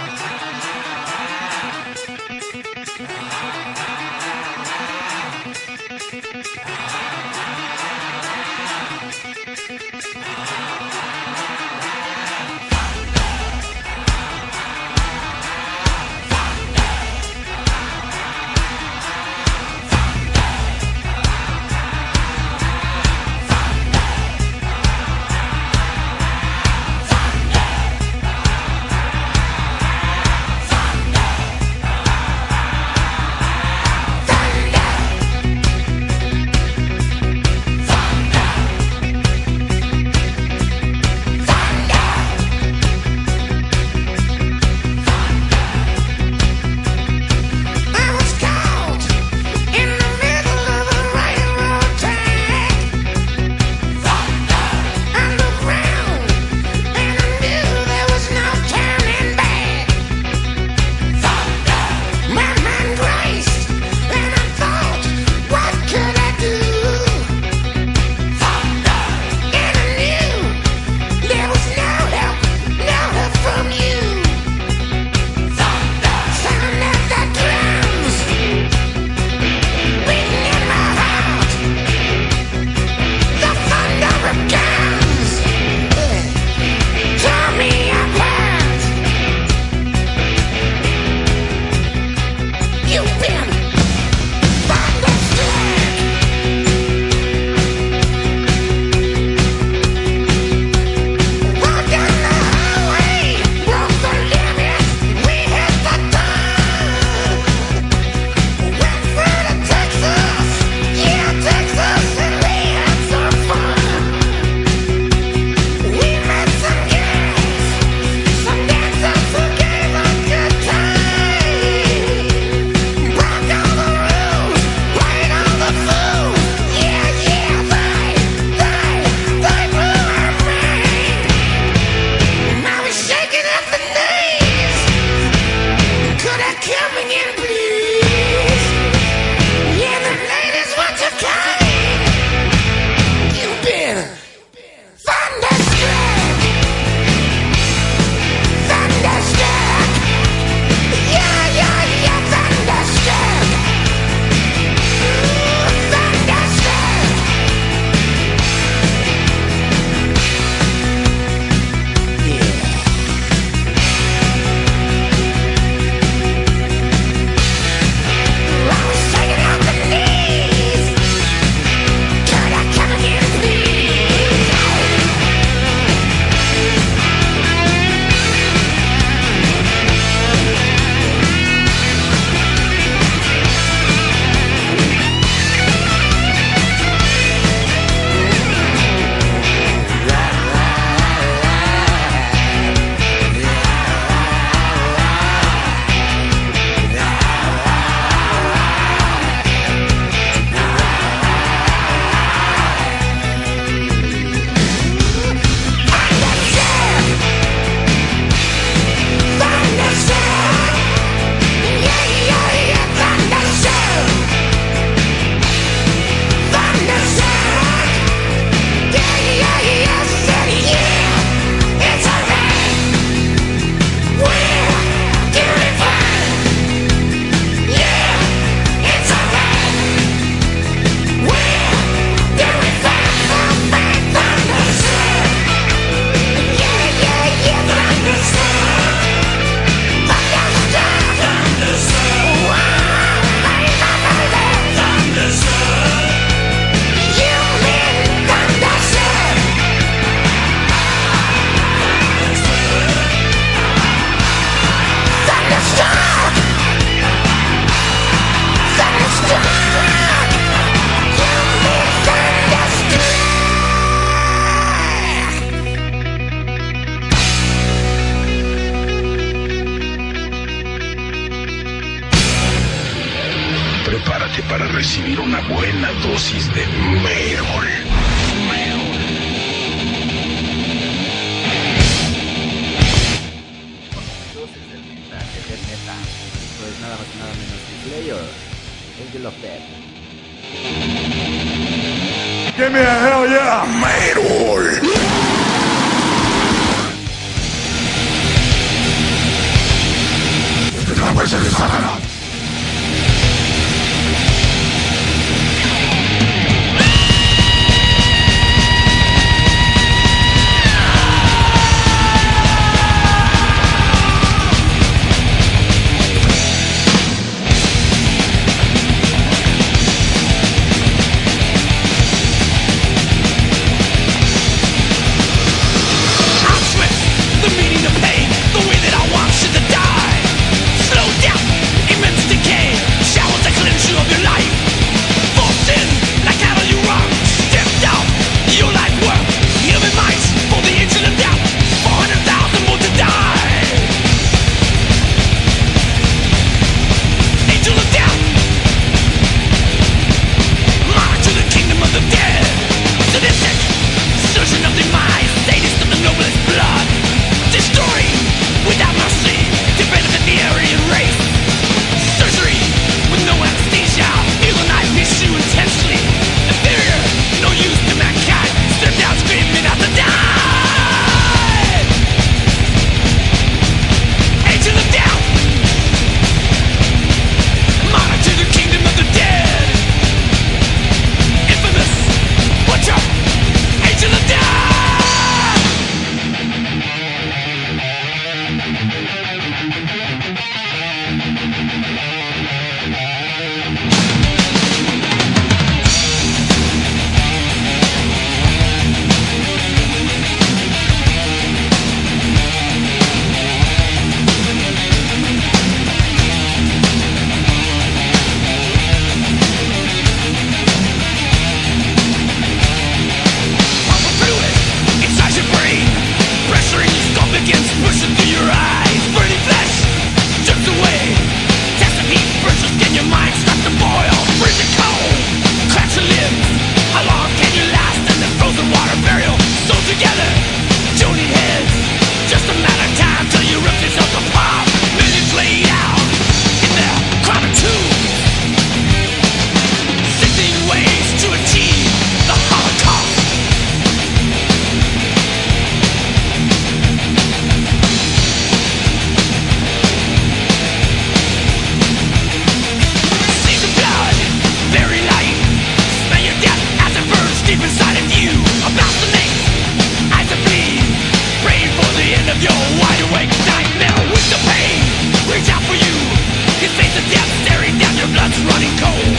running cold.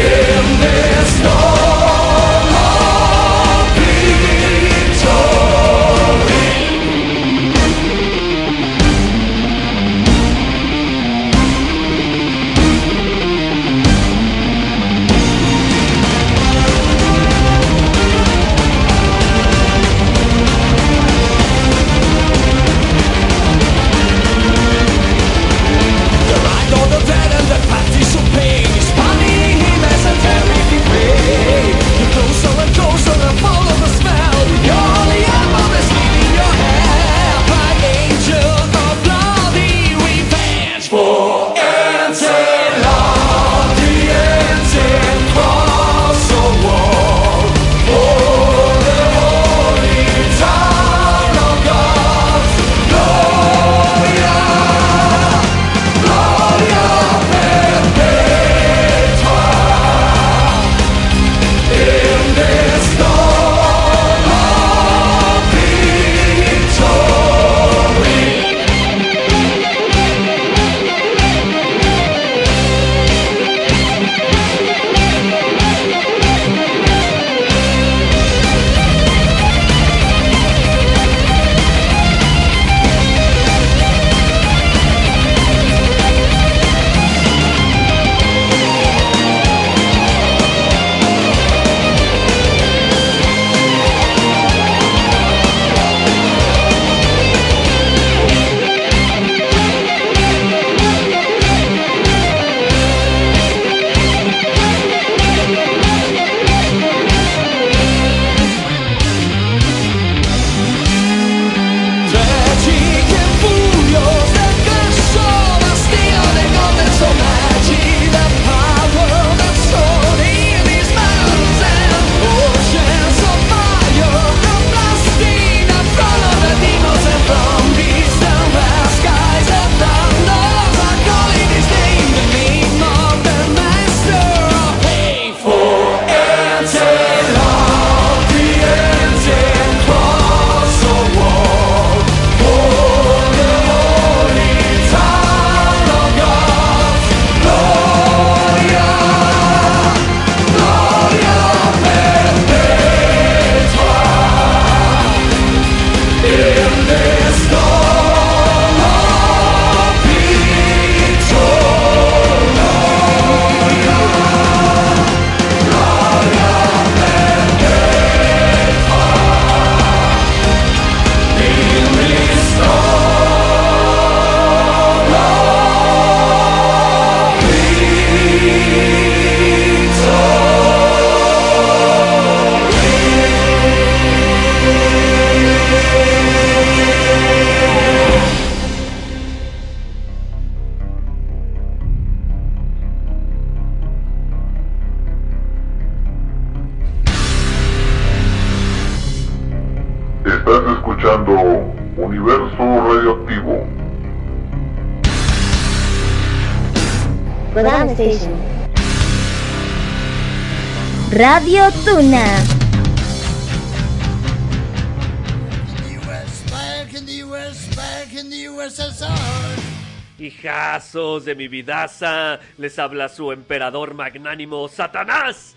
in this storm. Radio Tuna. Hijazos de mi vidaza, les habla su emperador magnánimo Satanás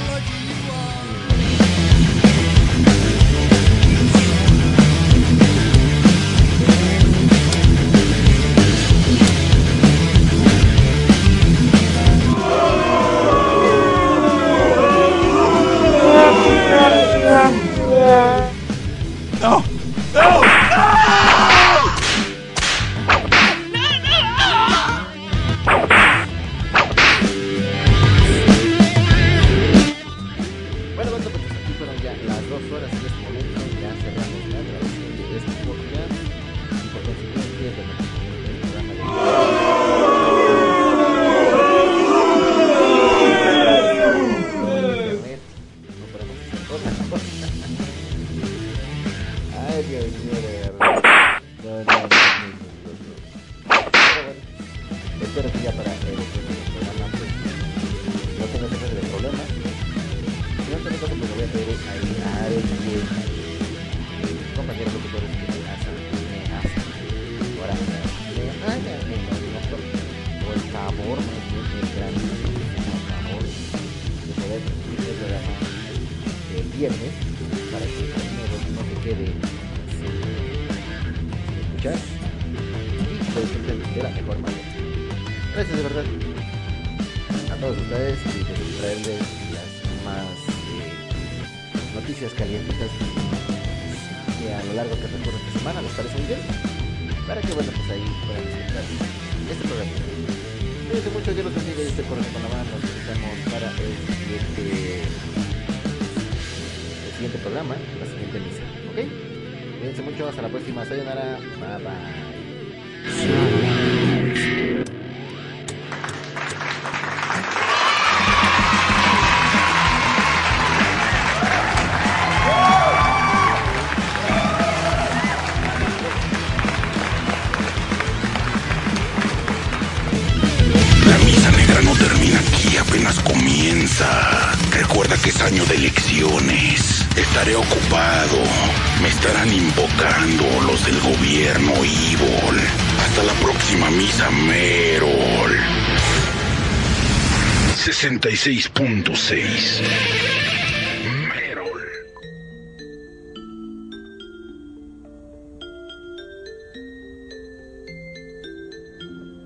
Oh! están invocando los del gobierno Evil. Hasta la próxima misa, Merol. 66.6 Merol.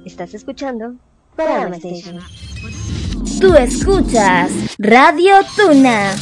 ¿Estás escuchando? Para Tú escuchas Radio Tuna.